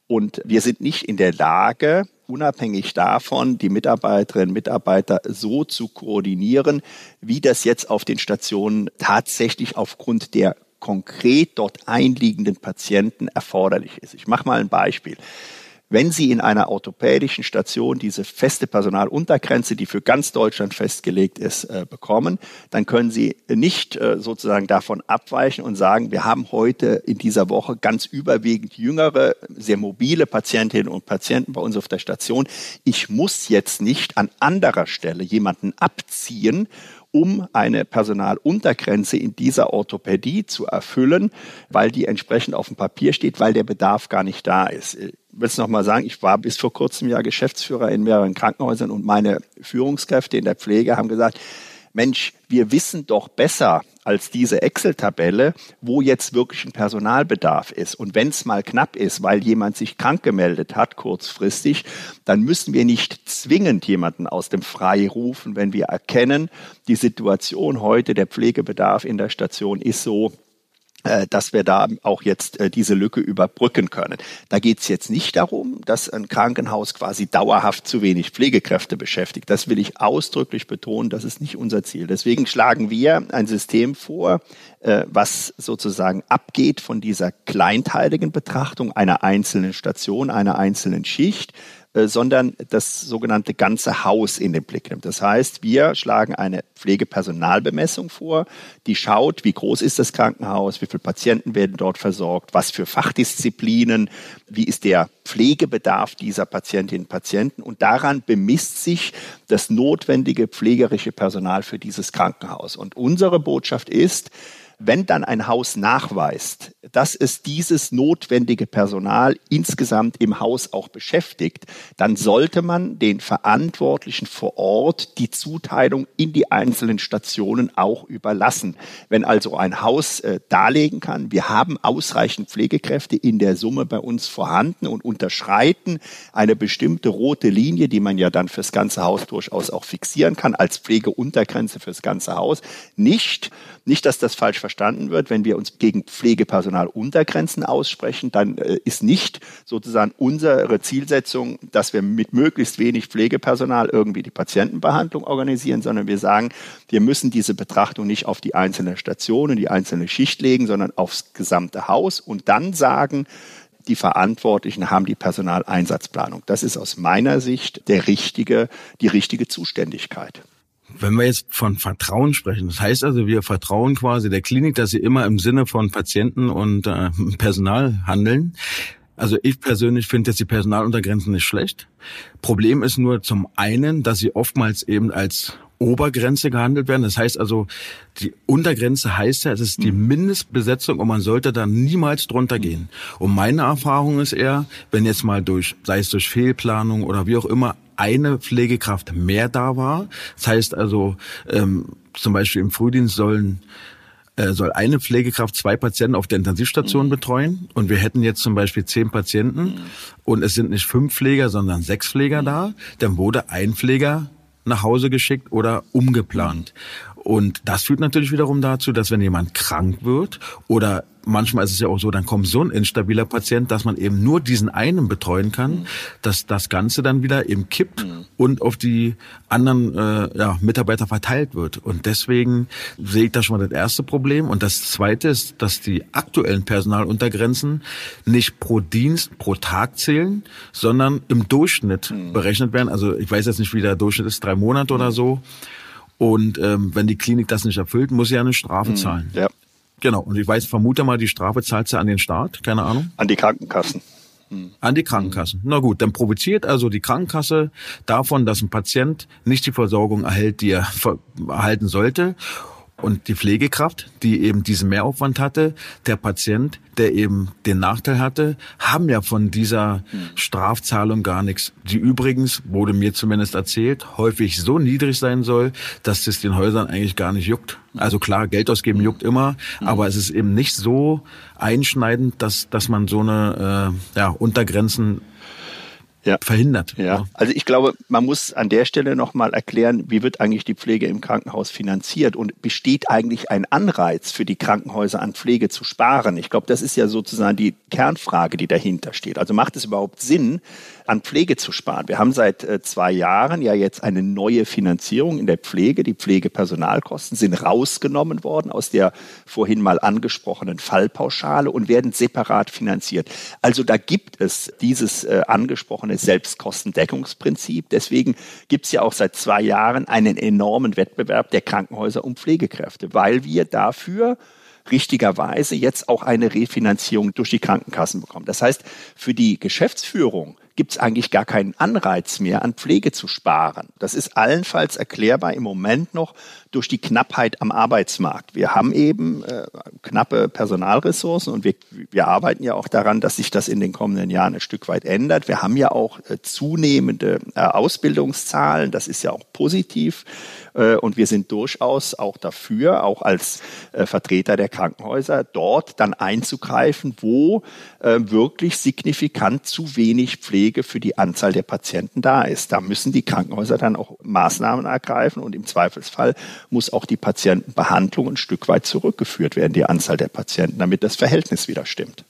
B: und wir sind nicht in der Lage, unabhängig davon, die Mitarbeiterinnen und Mitarbeiter so zu koordinieren, wie das jetzt auf den Stationen tatsächlich aufgrund der konkret dort einliegenden Patienten erforderlich ist. Ich mache mal ein Beispiel. Wenn Sie in einer orthopädischen Station diese feste Personaluntergrenze, die für ganz Deutschland festgelegt ist, äh, bekommen, dann können Sie nicht äh, sozusagen davon abweichen und sagen, wir haben heute in dieser Woche ganz überwiegend jüngere, sehr mobile Patientinnen und Patienten bei uns auf der Station. Ich muss jetzt nicht an anderer Stelle jemanden abziehen um eine Personaluntergrenze in dieser Orthopädie zu erfüllen, weil die entsprechend auf dem Papier steht, weil der Bedarf gar nicht da ist. Ich will es nochmal sagen, ich war bis vor kurzem ja Geschäftsführer in mehreren Krankenhäusern und meine Führungskräfte in der Pflege haben gesagt, Mensch, wir wissen doch besser als diese Excel-Tabelle, wo jetzt wirklich ein Personalbedarf ist. Und wenn es mal knapp ist, weil jemand sich krank gemeldet hat, kurzfristig, dann müssen wir nicht zwingend jemanden aus dem Frei rufen, wenn wir erkennen, die Situation heute, der Pflegebedarf in der Station ist so, dass wir da auch jetzt äh, diese Lücke überbrücken können. Da geht es jetzt nicht darum, dass ein Krankenhaus quasi dauerhaft zu wenig Pflegekräfte beschäftigt. Das will ich ausdrücklich betonen, das ist nicht unser Ziel. Deswegen schlagen wir ein System vor, äh, was sozusagen abgeht von dieser kleinteiligen Betrachtung einer einzelnen Station, einer einzelnen Schicht, äh, sondern das sogenannte ganze Haus in den Blick nimmt. Das heißt, wir schlagen eine Pflegepersonalbemessung vor, die schaut, wie groß ist das Krankenhaus, wie viele Patienten werden dort versorgt, was für Fachdisziplinen, wie ist der Pflegebedarf dieser Patientinnen und Patienten und daran bemisst sich das notwendige pflegerische Personal für dieses Krankenhaus. Und unsere Botschaft ist, wenn dann ein Haus nachweist, dass es dieses notwendige Personal insgesamt im Haus auch beschäftigt, dann sollte man den Verantwortlichen vor Ort die Zuteilung in die einzelnen Stationen auch überlassen. Wenn also ein Haus äh, darlegen kann, wir haben ausreichend Pflegekräfte in der Summe bei uns vorhanden und unterschreiten eine bestimmte rote Linie, die man ja dann fürs ganze Haus durchaus auch fixieren kann, als Pflegeuntergrenze fürs ganze Haus, nicht, nicht, dass das falsch verstanden wird, wenn wir uns gegen Pflegepersonal Untergrenzen aussprechen, dann äh, ist nicht sozusagen unsere Zielsetzung, dass wir mit möglichst wenig Pflegepersonal irgendwie die Patientenbehandlung organisieren, sondern wir sagen, wir müssen diese Betrachtung nicht auf die einzelne Station, die einzelne Schicht legen, sondern aufs gesamte Haus und dann sagen, die Verantwortlichen haben die Personaleinsatzplanung. Das ist aus meiner Sicht der richtige, die richtige Zuständigkeit.
A: Wenn wir jetzt von Vertrauen sprechen, das heißt also, wir vertrauen quasi der Klinik, dass sie immer im Sinne von Patienten und äh, Personal handeln. Also ich persönlich finde jetzt die Personaluntergrenzen nicht schlecht. Problem ist nur zum einen, dass sie oftmals eben als Obergrenze gehandelt werden. Das heißt also, die Untergrenze heißt ja, es ist die mhm. Mindestbesetzung und man sollte da niemals drunter gehen. Und meine Erfahrung ist eher, wenn jetzt mal durch, sei es durch Fehlplanung oder wie auch immer, eine Pflegekraft mehr da war. Das heißt also, ähm, zum Beispiel im Frühdienst sollen äh, soll eine Pflegekraft zwei Patienten auf der Intensivstation mhm. betreuen und wir hätten jetzt zum Beispiel zehn Patienten mhm. und es sind nicht fünf Pfleger, sondern sechs Pfleger mhm. da, dann wurde ein Pfleger nach Hause geschickt oder umgeplant. Und das führt natürlich wiederum dazu, dass wenn jemand krank wird oder manchmal ist es ja auch so, dann kommt so ein instabiler Patient, dass man eben nur diesen einen betreuen kann, mhm. dass das Ganze dann wieder eben kippt mhm. und auf die anderen äh, ja, Mitarbeiter verteilt wird. Und deswegen sehe ich da schon mal das erste Problem. Und das zweite ist, dass die aktuellen Personaluntergrenzen nicht pro Dienst, pro Tag zählen, sondern im Durchschnitt mhm. berechnet werden. Also ich weiß jetzt nicht, wie der Durchschnitt ist, drei Monate oder so. Und ähm, wenn die Klinik das nicht erfüllt, muss sie ja eine Strafe mhm. zahlen. Ja. Genau. Und ich weiß, vermute mal, die Strafe zahlt sie an den Staat, keine Ahnung.
B: An die Krankenkassen.
A: Mhm. An die Krankenkassen. Na gut, dann provoziert also die Krankenkasse davon, dass ein Patient nicht die Versorgung erhält, die er erhalten sollte. Und die Pflegekraft, die eben diesen Mehraufwand hatte, der Patient, der eben den Nachteil hatte, haben ja von dieser Strafzahlung gar nichts. Die übrigens, wurde mir zumindest erzählt, häufig so niedrig sein soll, dass es den Häusern eigentlich gar nicht juckt. Also klar, Geld ausgeben juckt immer, aber es ist eben nicht so einschneidend, dass, dass man so eine äh, ja, Untergrenzen ja. verhindert.
B: Ja. Also ich glaube, man muss an der Stelle nochmal erklären, wie wird eigentlich die Pflege im Krankenhaus finanziert und besteht eigentlich ein Anreiz für die Krankenhäuser an Pflege zu sparen? Ich glaube, das ist ja sozusagen die Kernfrage, die dahinter steht. Also macht es überhaupt Sinn, an Pflege zu sparen? Wir haben seit äh, zwei Jahren ja jetzt eine neue Finanzierung in der Pflege. Die Pflegepersonalkosten sind rausgenommen worden aus der vorhin mal angesprochenen Fallpauschale und werden separat finanziert. Also da gibt es dieses äh, angesprochene Selbstkostendeckungsprinzip. Deswegen gibt es ja auch seit zwei Jahren einen enormen Wettbewerb der Krankenhäuser um Pflegekräfte, weil wir dafür richtigerweise jetzt auch eine Refinanzierung durch die Krankenkassen bekommen. Das heißt, für die Geschäftsführung gibt es eigentlich gar keinen Anreiz mehr, an Pflege zu sparen. Das ist allenfalls erklärbar im Moment noch durch die Knappheit am Arbeitsmarkt. Wir haben eben äh, knappe Personalressourcen und wir, wir arbeiten ja auch daran, dass sich das in den kommenden Jahren ein Stück weit ändert. Wir haben ja auch äh, zunehmende äh, Ausbildungszahlen. Das ist ja auch positiv. Äh, und wir sind durchaus auch dafür, auch als äh, Vertreter der Krankenhäuser, dort dann einzugreifen, wo äh, wirklich signifikant zu wenig Pflege Pflege für die Anzahl der Patienten da ist. Da müssen die Krankenhäuser dann auch Maßnahmen ergreifen und im Zweifelsfall muss auch die Patientenbehandlung ein Stück weit zurückgeführt werden, die Anzahl der Patienten, damit das Verhältnis wieder stimmt.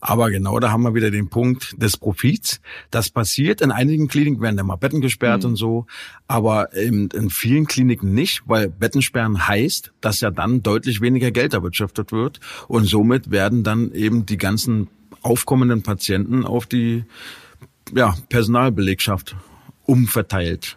A: Aber genau da haben wir wieder den Punkt des Profits. Das passiert. In einigen Kliniken werden dann mal Betten gesperrt mhm. und so. Aber in, in, vielen Kliniken nicht, weil Bettensperren heißt, dass ja dann deutlich weniger Geld erwirtschaftet wird. Und somit werden dann eben die ganzen aufkommenden Patienten auf die ja, Personalbelegschaft umverteilt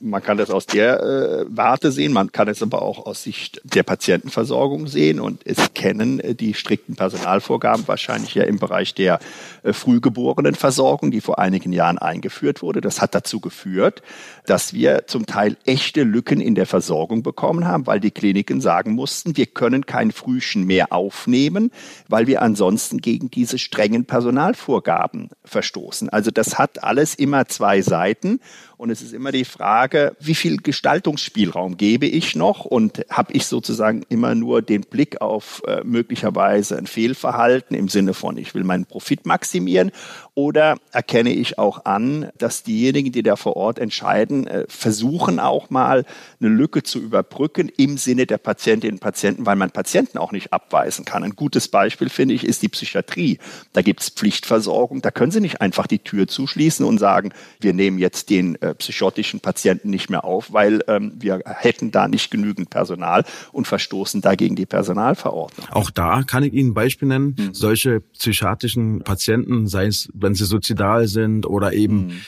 B: man kann das aus der äh, Warte sehen, man kann es aber auch aus Sicht der Patientenversorgung sehen und es kennen äh, die strikten Personalvorgaben wahrscheinlich ja im Bereich der äh, Frühgeborenenversorgung, die vor einigen Jahren eingeführt wurde. Das hat dazu geführt, dass wir zum Teil echte Lücken in der Versorgung bekommen haben, weil die Kliniken sagen mussten, wir können kein Frühchen mehr aufnehmen, weil wir ansonsten gegen diese strengen Personalvorgaben verstoßen. Also das hat alles immer zwei Seiten und es ist immer die Frage, wie viel Gestaltungsspielraum gebe ich noch und habe ich sozusagen immer nur den Blick auf äh, möglicherweise ein Fehlverhalten im Sinne von, ich will meinen Profit maximieren oder erkenne ich auch an, dass diejenigen, die da vor Ort entscheiden, äh, versuchen auch mal eine Lücke zu überbrücken im Sinne der Patientinnen und Patienten, weil man Patienten auch nicht abweisen kann. Ein gutes Beispiel, finde ich, ist die Psychiatrie. Da gibt es Pflichtversorgung. Da können Sie nicht einfach die Tür zuschließen und sagen, wir nehmen jetzt den äh, psychotischen Patienten nicht mehr auf, weil ähm, wir hätten da nicht genügend Personal und verstoßen dagegen die Personalverordnung.
A: Auch da kann ich Ihnen ein Beispiel nennen. Mhm. Solche psychiatrischen Patienten, sei es, wenn sie suizidal sind oder eben mhm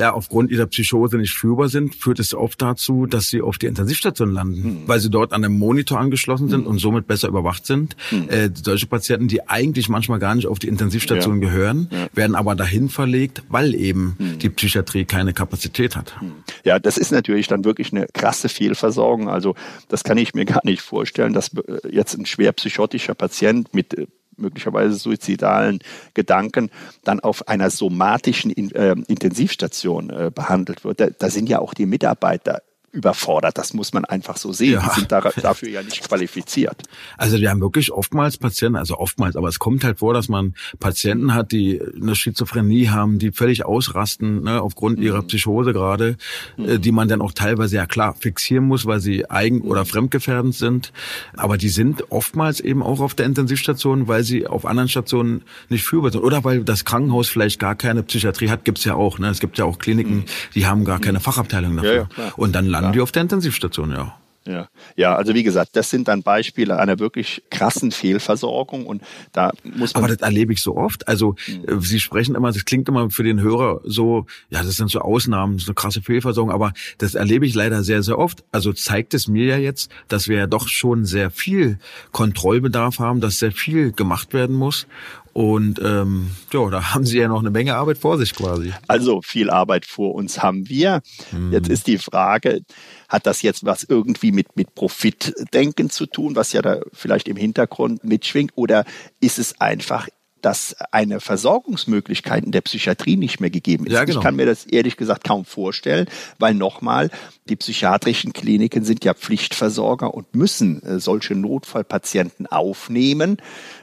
A: ja, aufgrund ihrer Psychose nicht führbar sind, führt es oft dazu, dass sie auf die Intensivstation landen, mhm. weil sie dort an einem Monitor angeschlossen sind mhm. und somit besser überwacht sind. Mhm. Äh, solche Patienten, die eigentlich manchmal gar nicht auf die Intensivstation ja. gehören, ja. werden aber dahin verlegt, weil eben hm. die Psychiatrie keine Kapazität hat. Hm.
B: Ja, das ist natürlich dann wirklich eine krasse Fehlversorgung. Also das kann ich mir gar nicht vorstellen, dass äh, jetzt ein schwer psychotischer Patient mit äh, möglicherweise suizidalen Gedanken dann auf einer somatischen äh, Intensivstation äh, behandelt wird. Da, da sind ja auch die Mitarbeiter überfordert. Das muss man einfach so sehen. Ja. Die sind da, dafür ja nicht qualifiziert.
A: Also wir haben wirklich oftmals Patienten, also oftmals, aber es kommt halt vor, dass man Patienten hat, die eine Schizophrenie haben, die völlig ausrasten, ne, aufgrund mhm. ihrer Psychose gerade, äh, mhm. die man dann auch teilweise ja klar fixieren muss, weil sie eigen- oder mhm. fremdgefährdend sind. Aber die sind oftmals eben auch auf der Intensivstation, weil sie auf anderen Stationen nicht führbar sind. Oder weil das Krankenhaus vielleicht gar keine Psychiatrie hat, gibt's ja auch. Ne? Es gibt ja auch Kliniken, mhm. die haben gar keine mhm. Fachabteilung dafür. Ja, ja, Und dann landen die auf der Intensivstation, ja.
B: Ja, ja, also wie gesagt, das sind dann Beispiele einer wirklich krassen Fehlversorgung und da muss man.
A: Aber das erlebe ich so oft. Also mhm. Sie sprechen immer, das klingt immer für den Hörer so, ja, das sind so Ausnahmen, so eine krasse Fehlversorgung, aber das erlebe ich leider sehr, sehr oft. Also zeigt es mir ja jetzt, dass wir ja doch schon sehr viel Kontrollbedarf haben, dass sehr viel gemacht werden muss und ähm, ja, da haben Sie ja noch eine Menge Arbeit vor sich quasi.
B: Also viel Arbeit vor uns haben wir. Hm. Jetzt ist die Frage, hat das jetzt was irgendwie mit, mit Profitdenken zu tun, was ja da vielleicht im Hintergrund mitschwingt? Oder ist es einfach dass eine Versorgungsmöglichkeit in der Psychiatrie nicht mehr gegeben ist. Ja, genau. Ich kann mir das ehrlich gesagt kaum vorstellen, weil nochmal, die psychiatrischen Kliniken sind ja Pflichtversorger und müssen äh, solche Notfallpatienten aufnehmen.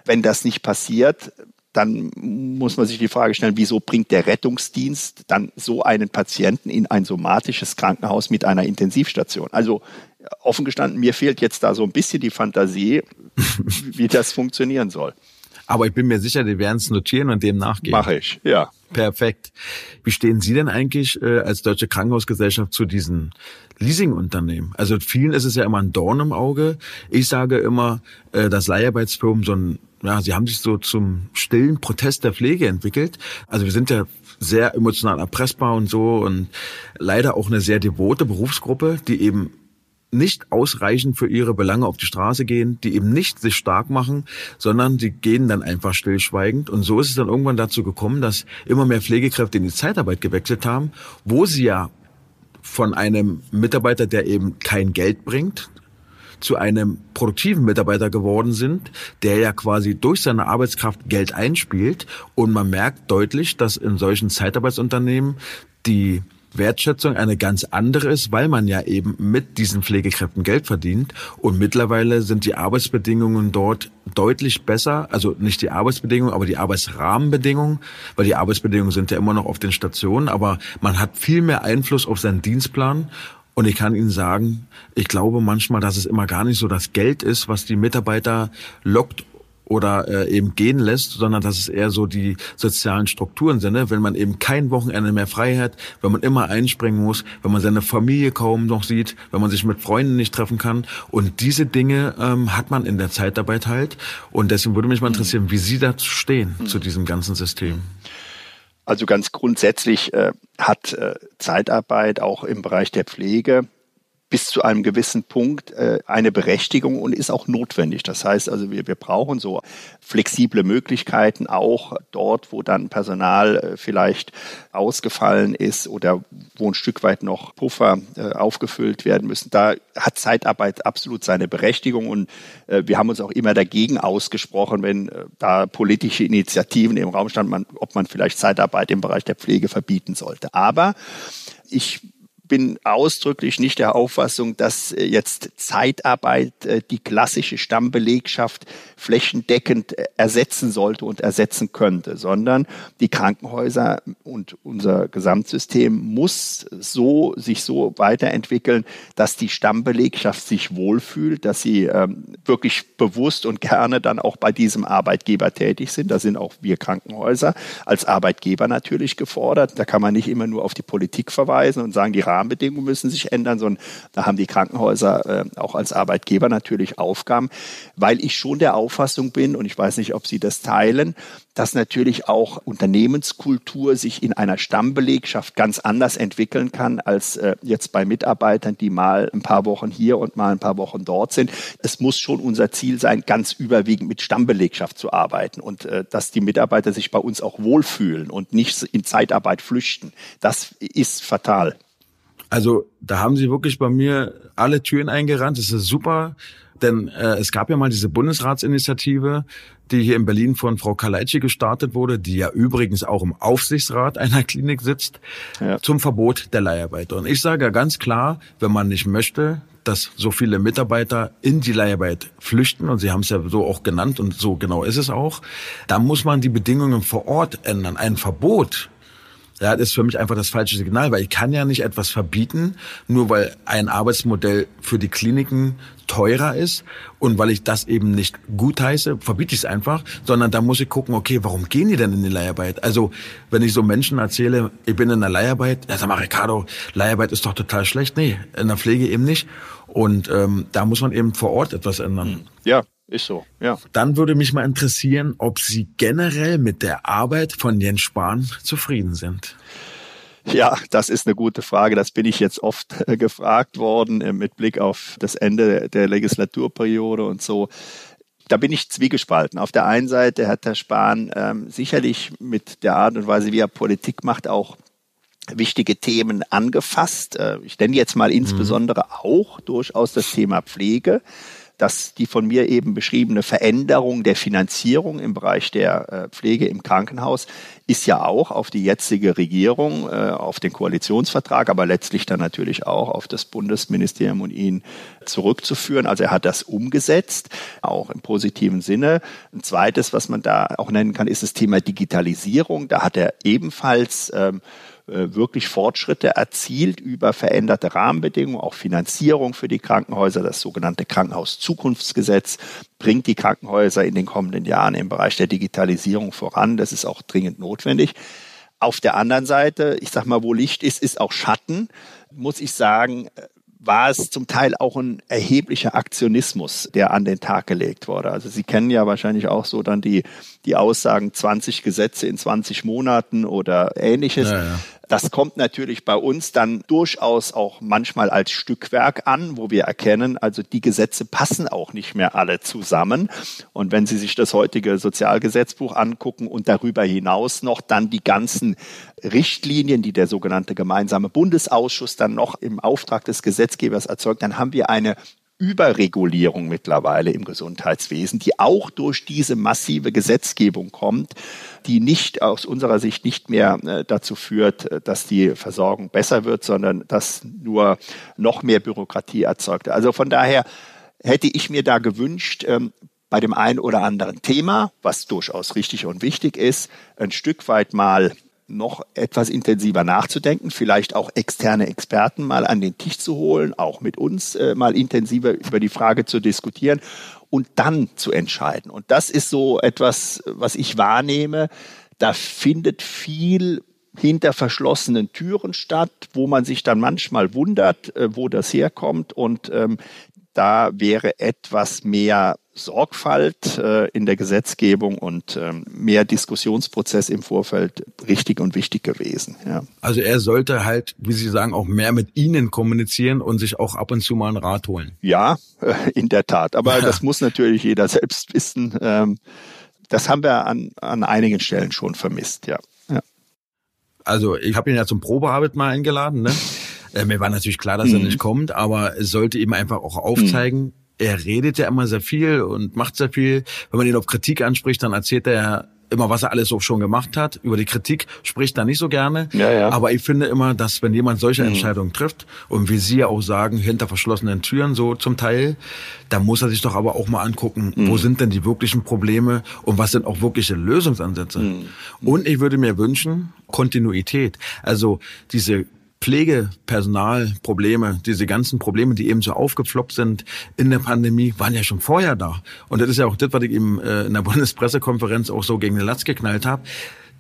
B: Wenn das nicht passiert, dann muss man sich die Frage stellen, wieso bringt der Rettungsdienst dann so einen Patienten in ein somatisches Krankenhaus mit einer Intensivstation? Also offen gestanden, mir fehlt jetzt da so ein bisschen die Fantasie, wie das funktionieren soll.
A: Aber ich bin mir sicher, die werden es notieren und dem nachgehen.
B: Mache ich, ja.
A: Perfekt. Wie stehen Sie denn eigentlich äh, als Deutsche Krankenhausgesellschaft zu diesen Leasingunternehmen? Also vielen ist es ja immer ein Dorn im Auge. Ich sage immer, äh, dass Leiharbeitsfirmen so ein, ja, sie haben sich so zum stillen Protest der Pflege entwickelt. Also wir sind ja sehr emotional erpressbar und so und leider auch eine sehr devote Berufsgruppe, die eben nicht ausreichend für ihre Belange auf die Straße gehen, die eben nicht sich stark machen, sondern die gehen dann einfach stillschweigend. Und so ist es dann irgendwann dazu gekommen, dass immer mehr Pflegekräfte in die Zeitarbeit gewechselt haben, wo sie ja von einem Mitarbeiter, der eben kein Geld bringt, zu einem produktiven Mitarbeiter geworden sind, der ja quasi durch seine Arbeitskraft Geld einspielt. Und man merkt deutlich, dass in solchen Zeitarbeitsunternehmen die Wertschätzung eine ganz andere ist, weil man ja eben mit diesen Pflegekräften Geld verdient. Und mittlerweile sind die Arbeitsbedingungen dort deutlich besser. Also nicht die Arbeitsbedingungen, aber die Arbeitsrahmenbedingungen, weil die Arbeitsbedingungen sind ja immer noch auf den Stationen, aber man hat viel mehr Einfluss auf seinen Dienstplan. Und ich kann Ihnen sagen, ich glaube manchmal, dass es immer gar nicht so das Geld ist, was die Mitarbeiter lockt oder äh, eben gehen lässt, sondern dass es eher so die sozialen Strukturen sind. Ne? Wenn man eben kein Wochenende mehr frei hat, wenn man immer einspringen muss, wenn man seine Familie kaum noch sieht, wenn man sich mit Freunden nicht treffen kann. Und diese Dinge ähm, hat man in der Zeitarbeit halt. Und deswegen würde mich mal interessieren, wie Sie dazu stehen, mhm. zu diesem ganzen System.
B: Also ganz grundsätzlich äh, hat äh, Zeitarbeit auch im Bereich der Pflege bis zu einem gewissen Punkt äh, eine Berechtigung und ist auch notwendig. Das heißt also, wir, wir brauchen so flexible Möglichkeiten auch dort, wo dann Personal äh, vielleicht ausgefallen ist oder wo ein Stück weit noch Puffer äh, aufgefüllt werden müssen. Da hat Zeitarbeit absolut seine Berechtigung und äh, wir haben uns auch immer dagegen ausgesprochen, wenn äh, da politische Initiativen im Raum standen, man, ob man vielleicht Zeitarbeit im Bereich der Pflege verbieten sollte. Aber ich bin ausdrücklich nicht der Auffassung, dass äh, jetzt Zeitarbeit äh, die klassische Stammbelegschaft flächendeckend äh, ersetzen sollte und ersetzen könnte, sondern die Krankenhäuser und unser Gesamtsystem muss so sich so weiterentwickeln, dass die Stammbelegschaft sich wohlfühlt, dass sie ähm, wirklich bewusst und gerne dann auch bei diesem Arbeitgeber tätig sind. Da sind auch wir Krankenhäuser als Arbeitgeber natürlich gefordert. Da kann man nicht immer nur auf die Politik verweisen und sagen, die Rahmenbedingungen müssen sich ändern, sondern da haben die Krankenhäuser äh, auch als Arbeitgeber natürlich Aufgaben, weil ich schon der Auffassung bin, und ich weiß nicht, ob Sie das teilen, dass natürlich auch Unternehmenskultur sich in einer Stammbelegschaft ganz anders entwickeln kann als äh, jetzt bei Mitarbeitern, die mal ein paar Wochen hier und mal ein paar Wochen dort sind. Es muss schon unser Ziel sein, ganz überwiegend mit Stammbelegschaft zu arbeiten und äh, dass die Mitarbeiter sich bei uns auch wohlfühlen und nicht in Zeitarbeit flüchten. Das ist fatal.
A: Also da haben sie wirklich bei mir alle Türen eingerannt. Das ist super, denn äh, es gab ja mal diese Bundesratsinitiative, die hier in Berlin von Frau Kaleitschi gestartet wurde, die ja übrigens auch im Aufsichtsrat einer Klinik sitzt, ja. zum Verbot der Leiharbeit. Und ich sage ja ganz klar, wenn man nicht möchte, dass so viele Mitarbeiter in die Leiharbeit flüchten, und Sie haben es ja so auch genannt, und so genau ist es auch, dann muss man die Bedingungen vor Ort ändern. Ein Verbot ja, das ist für mich einfach das falsche Signal, weil ich kann ja nicht etwas verbieten, nur weil ein Arbeitsmodell für die Kliniken teurer ist und weil ich das eben nicht gut heiße, verbiete ich es einfach, sondern da muss ich gucken, okay, warum gehen die denn in die Leiharbeit? Also, wenn ich so Menschen erzähle, ich bin in der Leiharbeit, ja, sag mal, Ricardo, Leiharbeit ist doch total schlecht. Nee, in der Pflege eben nicht. Und ähm, da muss man eben vor Ort etwas ändern.
B: Ja, ist so, ja.
A: Dann würde mich mal interessieren, ob Sie generell mit der Arbeit von Jens Spahn zufrieden sind.
B: Ja, das ist eine gute Frage. Das bin ich jetzt oft äh, gefragt worden äh, mit Blick auf das Ende der Legislaturperiode und so. Da bin ich zwiegespalten. Auf der einen Seite hat Herr Spahn ähm, sicherlich mit der Art und Weise, wie er Politik macht, auch wichtige Themen angefasst. Äh, ich nenne jetzt mal mhm. insbesondere mhm. auch durchaus das Thema Pflege dass die von mir eben beschriebene Veränderung der Finanzierung im Bereich der äh, Pflege im Krankenhaus ist ja auch auf die jetzige Regierung, äh, auf den Koalitionsvertrag, aber letztlich dann natürlich auch auf das Bundesministerium und ihn zurückzuführen. Also er hat das umgesetzt, auch im positiven Sinne. Ein zweites, was man da auch nennen kann, ist das Thema Digitalisierung. Da hat er ebenfalls ähm, äh, wirklich Fortschritte erzielt über veränderte Rahmenbedingungen, auch Finanzierung für die Krankenhäuser. Das sogenannte Krankenhauszukunftsgesetz bringt die Krankenhäuser in den kommenden Jahren im Bereich der Digitalisierung voran. Das ist auch dringend notwendig. Auf der anderen Seite, ich sag mal, wo Licht ist, ist auch Schatten. Muss ich sagen, war es zum Teil auch ein erheblicher Aktionismus, der an den Tag gelegt wurde. Also Sie kennen ja wahrscheinlich auch so dann die, die Aussagen 20 Gesetze in 20 Monaten oder ähnliches. Ja, ja. Das kommt natürlich bei uns dann durchaus auch manchmal als Stückwerk an, wo wir erkennen, also die Gesetze passen auch nicht mehr alle zusammen. Und wenn Sie sich das heutige Sozialgesetzbuch angucken und darüber hinaus noch dann die ganzen Richtlinien, die der sogenannte gemeinsame Bundesausschuss dann noch im Auftrag des Gesetzgebers erzeugt, dann haben wir eine Überregulierung mittlerweile im Gesundheitswesen, die auch durch diese massive Gesetzgebung kommt, die nicht aus unserer Sicht nicht mehr äh, dazu führt, äh, dass die Versorgung besser wird, sondern dass nur noch mehr Bürokratie erzeugt. Also von daher hätte ich mir da gewünscht, ähm, bei dem einen oder anderen Thema, was durchaus richtig und wichtig ist, ein Stück weit mal noch etwas intensiver nachzudenken, vielleicht auch externe Experten mal an den Tisch zu holen, auch mit uns äh, mal intensiver über die Frage zu diskutieren und dann zu entscheiden. Und das ist so etwas, was ich wahrnehme. Da findet viel hinter verschlossenen Türen statt, wo man sich dann manchmal wundert, äh, wo das herkommt. Und ähm, da wäre etwas mehr Sorgfalt äh, in der Gesetzgebung und ähm, mehr Diskussionsprozess im Vorfeld richtig und wichtig gewesen. Ja.
A: Also er sollte halt, wie Sie sagen, auch mehr mit Ihnen kommunizieren und sich auch ab und zu mal einen Rat holen.
B: Ja, äh, in der Tat. Aber das muss natürlich jeder selbst wissen. Ähm, das haben wir an, an einigen Stellen schon vermisst, ja. ja.
A: Also ich habe ihn ja zum Probearbeit mal eingeladen. Ne? Äh, mir war natürlich klar, dass mhm. er nicht kommt, aber es sollte ihm einfach auch aufzeigen, mhm er redet ja immer sehr viel und macht sehr viel. Wenn man ihn auf Kritik anspricht, dann erzählt er immer, was er alles auch schon gemacht hat. Über die Kritik spricht er nicht so gerne. Ja, ja. Aber ich finde immer, dass wenn jemand solche mhm. Entscheidungen trifft und wie Sie ja auch sagen, hinter verschlossenen Türen so zum Teil, dann muss er sich doch aber auch mal angucken, mhm. wo sind denn die wirklichen Probleme und was sind auch wirkliche Lösungsansätze. Mhm. Und ich würde mir wünschen, Kontinuität. Also diese Pflegepersonalprobleme, diese ganzen Probleme, die eben so aufgefloppt sind in der Pandemie, waren ja schon vorher da. Und das ist ja auch das, was ich eben äh, in der Bundespressekonferenz auch so gegen den Latz geknallt habe.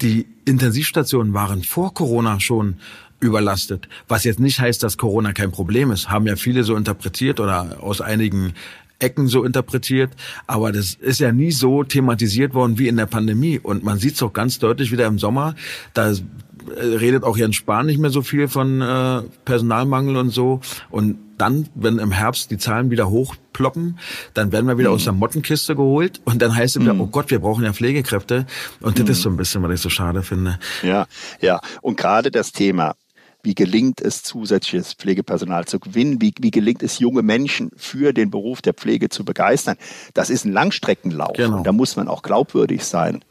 A: Die Intensivstationen waren vor Corona schon überlastet. Was jetzt nicht heißt, dass Corona kein Problem ist. Haben ja viele so interpretiert oder aus einigen Ecken so interpretiert. Aber das ist ja nie so thematisiert worden wie in der Pandemie. Und man sieht es auch ganz deutlich wieder im Sommer. Da redet auch Jens Spahn nicht mehr so viel von äh, Personalmangel und so. Und dann, wenn im Herbst die Zahlen wieder hochploppen, dann werden wir wieder mhm. aus der Mottenkiste geholt und dann heißt es wieder, mhm. oh Gott, wir brauchen ja Pflegekräfte. Und das mhm. ist so ein bisschen, was ich so schade finde.
B: Ja, ja. Und gerade das Thema, wie gelingt es, zusätzliches Pflegepersonal zu gewinnen? Wie, wie gelingt es, junge Menschen für den Beruf der Pflege zu begeistern? Das ist ein Langstreckenlauf. Genau. Und da muss man auch glaubwürdig sein.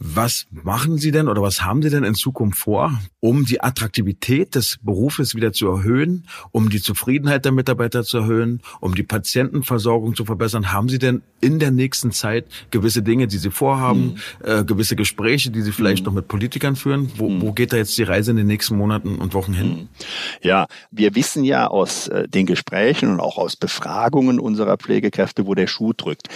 A: Was machen Sie denn oder was haben Sie denn in Zukunft vor, um die Attraktivität des Berufes wieder zu erhöhen, um die Zufriedenheit der Mitarbeiter zu erhöhen, um die Patientenversorgung zu verbessern? Haben Sie denn in der nächsten Zeit gewisse Dinge, die Sie vorhaben, mhm. äh, gewisse Gespräche, die Sie vielleicht mhm. noch mit Politikern führen? Wo, mhm. wo geht da jetzt die Reise in den nächsten Monaten und Wochen hin? Mhm.
B: Ja, wir wissen ja aus äh, den Gesprächen und auch aus Befragungen unserer Pflegekräfte, wo der Schuh drückt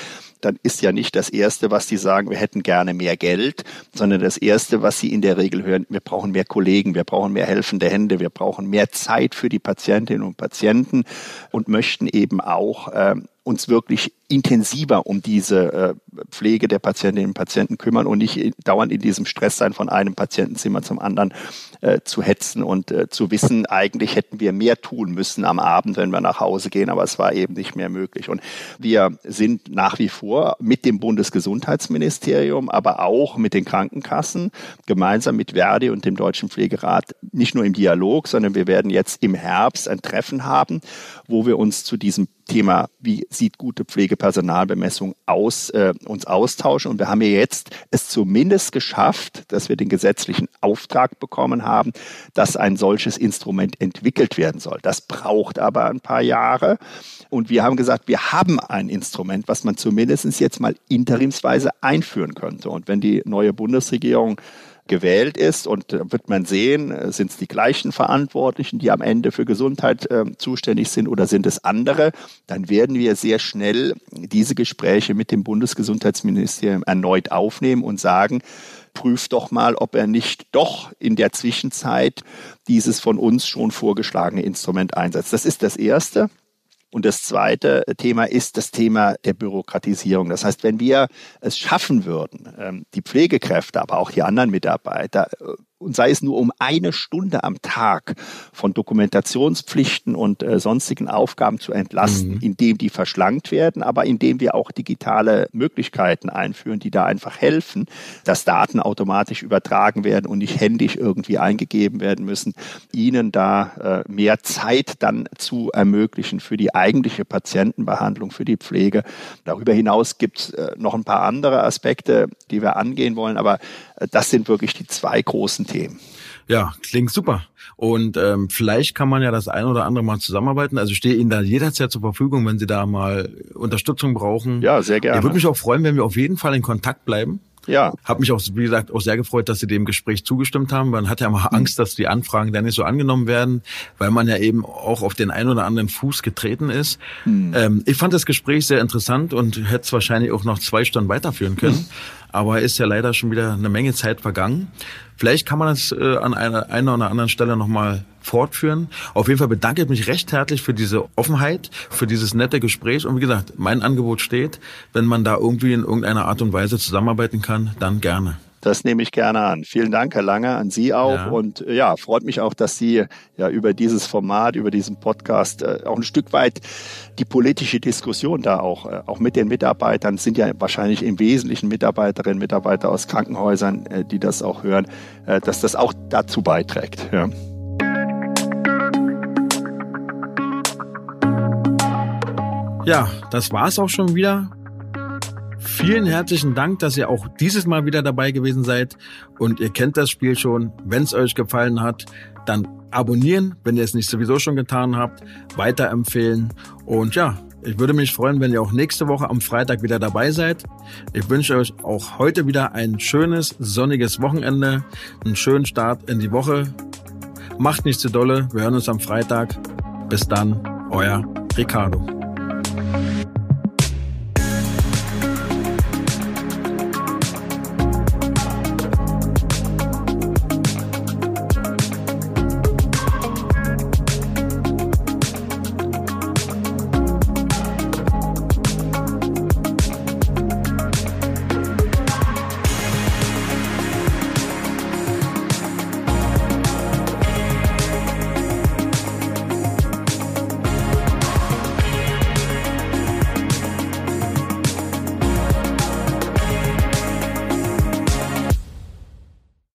B: dann ist ja nicht das Erste, was die sagen, wir hätten gerne mehr Geld, sondern das Erste, was sie in der Regel hören, wir brauchen mehr Kollegen, wir brauchen mehr helfende Hände, wir brauchen mehr Zeit für die Patientinnen und Patienten und möchten eben auch ähm, uns wirklich intensiver um diese äh, Pflege der Patientinnen und Patienten kümmern und nicht dauernd in diesem Stress sein, von einem Patientenzimmer zum anderen äh, zu hetzen und äh, zu wissen, eigentlich hätten wir mehr tun müssen am Abend, wenn wir nach Hause gehen, aber es war eben nicht mehr möglich. Und wir sind nach wie vor mit dem Bundesgesundheitsministerium, aber auch mit den Krankenkassen, gemeinsam mit Verdi und dem Deutschen Pflegerat, nicht nur im Dialog, sondern wir werden jetzt im Herbst ein Treffen haben, wo wir uns zu diesem Thema, wie sieht gute Pflegepersonalbemessung aus, äh, uns austauschen. Und wir haben ja jetzt es zumindest geschafft, dass wir den gesetzlichen Auftrag bekommen haben, dass ein solches Instrument entwickelt werden soll. Das braucht aber ein paar Jahre. Und wir haben gesagt, wir haben ein Instrument, was man zumindest jetzt mal interimsweise einführen könnte. Und wenn die neue Bundesregierung gewählt ist. Und da wird man sehen, äh, sind es die gleichen Verantwortlichen, die am Ende für Gesundheit äh, zuständig sind oder sind es andere? Dann werden wir sehr schnell diese Gespräche mit dem Bundesgesundheitsministerium erneut aufnehmen und sagen, prüft doch mal, ob er nicht doch in der Zwischenzeit dieses von uns schon vorgeschlagene Instrument einsetzt. Das ist das Erste. Und das zweite Thema ist das Thema der Bürokratisierung. Das heißt, wenn wir es schaffen würden, ähm, die Pflegekräfte, aber auch die anderen Mitarbeiter äh, und sei es nur um eine Stunde am Tag von Dokumentationspflichten und äh, sonstigen Aufgaben zu entlasten, mhm. indem die verschlankt werden, aber indem wir auch digitale Möglichkeiten einführen, die da einfach helfen, dass Daten automatisch übertragen werden und nicht händisch irgendwie eingegeben werden müssen, ihnen da äh, mehr Zeit dann zu ermöglichen für die eigentliche Patientenbehandlung, für die Pflege. Darüber hinaus gibt es äh, noch ein paar andere Aspekte, die wir angehen wollen, aber das sind wirklich die zwei großen Themen.
A: Ja, klingt super. Und ähm, vielleicht kann man ja das ein oder andere mal zusammenarbeiten. Also ich stehe Ihnen da jederzeit zur Verfügung, wenn Sie da mal Unterstützung brauchen.
B: Ja, sehr gerne.
A: Ich würde mich auch freuen, wenn wir auf jeden Fall in Kontakt bleiben.
B: Ja.
A: Hab mich auch, wie gesagt, auch sehr gefreut, dass Sie dem Gespräch zugestimmt haben. Man hat ja immer Angst, dass die Anfragen dann nicht so angenommen werden, weil man ja eben auch auf den einen oder anderen Fuß getreten ist. Hm. Ähm, ich fand das Gespräch sehr interessant und hätte es wahrscheinlich auch noch zwei Stunden weiterführen können. Hm. Aber ist ja leider schon wieder eine Menge Zeit vergangen. Vielleicht kann man das äh, an einer, einer oder anderen Stelle nochmal fortführen. Auf jeden Fall bedanke ich mich recht herzlich für diese Offenheit, für dieses nette Gespräch. Und wie gesagt, mein Angebot steht, wenn man da irgendwie in irgendeiner Art und Weise zusammenarbeiten kann, dann gerne.
B: Das nehme ich gerne an. Vielen Dank, Herr Lange, an Sie auch. Ja. Und äh, ja, freut mich auch, dass Sie ja über dieses Format, über diesen Podcast äh, auch ein Stück weit die politische Diskussion da auch, äh, auch mit den Mitarbeitern, sind ja wahrscheinlich im Wesentlichen Mitarbeiterinnen, Mitarbeiter aus Krankenhäusern, äh, die das auch hören, äh, dass das auch dazu beiträgt. Ja.
A: Ja, das war's auch schon wieder Vielen herzlichen Dank, dass ihr auch dieses Mal wieder dabei gewesen seid. Und ihr kennt das Spiel schon. Wenn es euch gefallen hat, dann abonnieren, wenn ihr es nicht sowieso schon getan habt, weiterempfehlen. Und ja, ich würde mich freuen, wenn ihr auch nächste Woche am Freitag wieder dabei seid. Ich wünsche euch auch heute wieder ein schönes, sonniges Wochenende, einen schönen Start in die Woche. Macht nicht zu dolle. Wir hören uns am Freitag. Bis dann, euer Ricardo.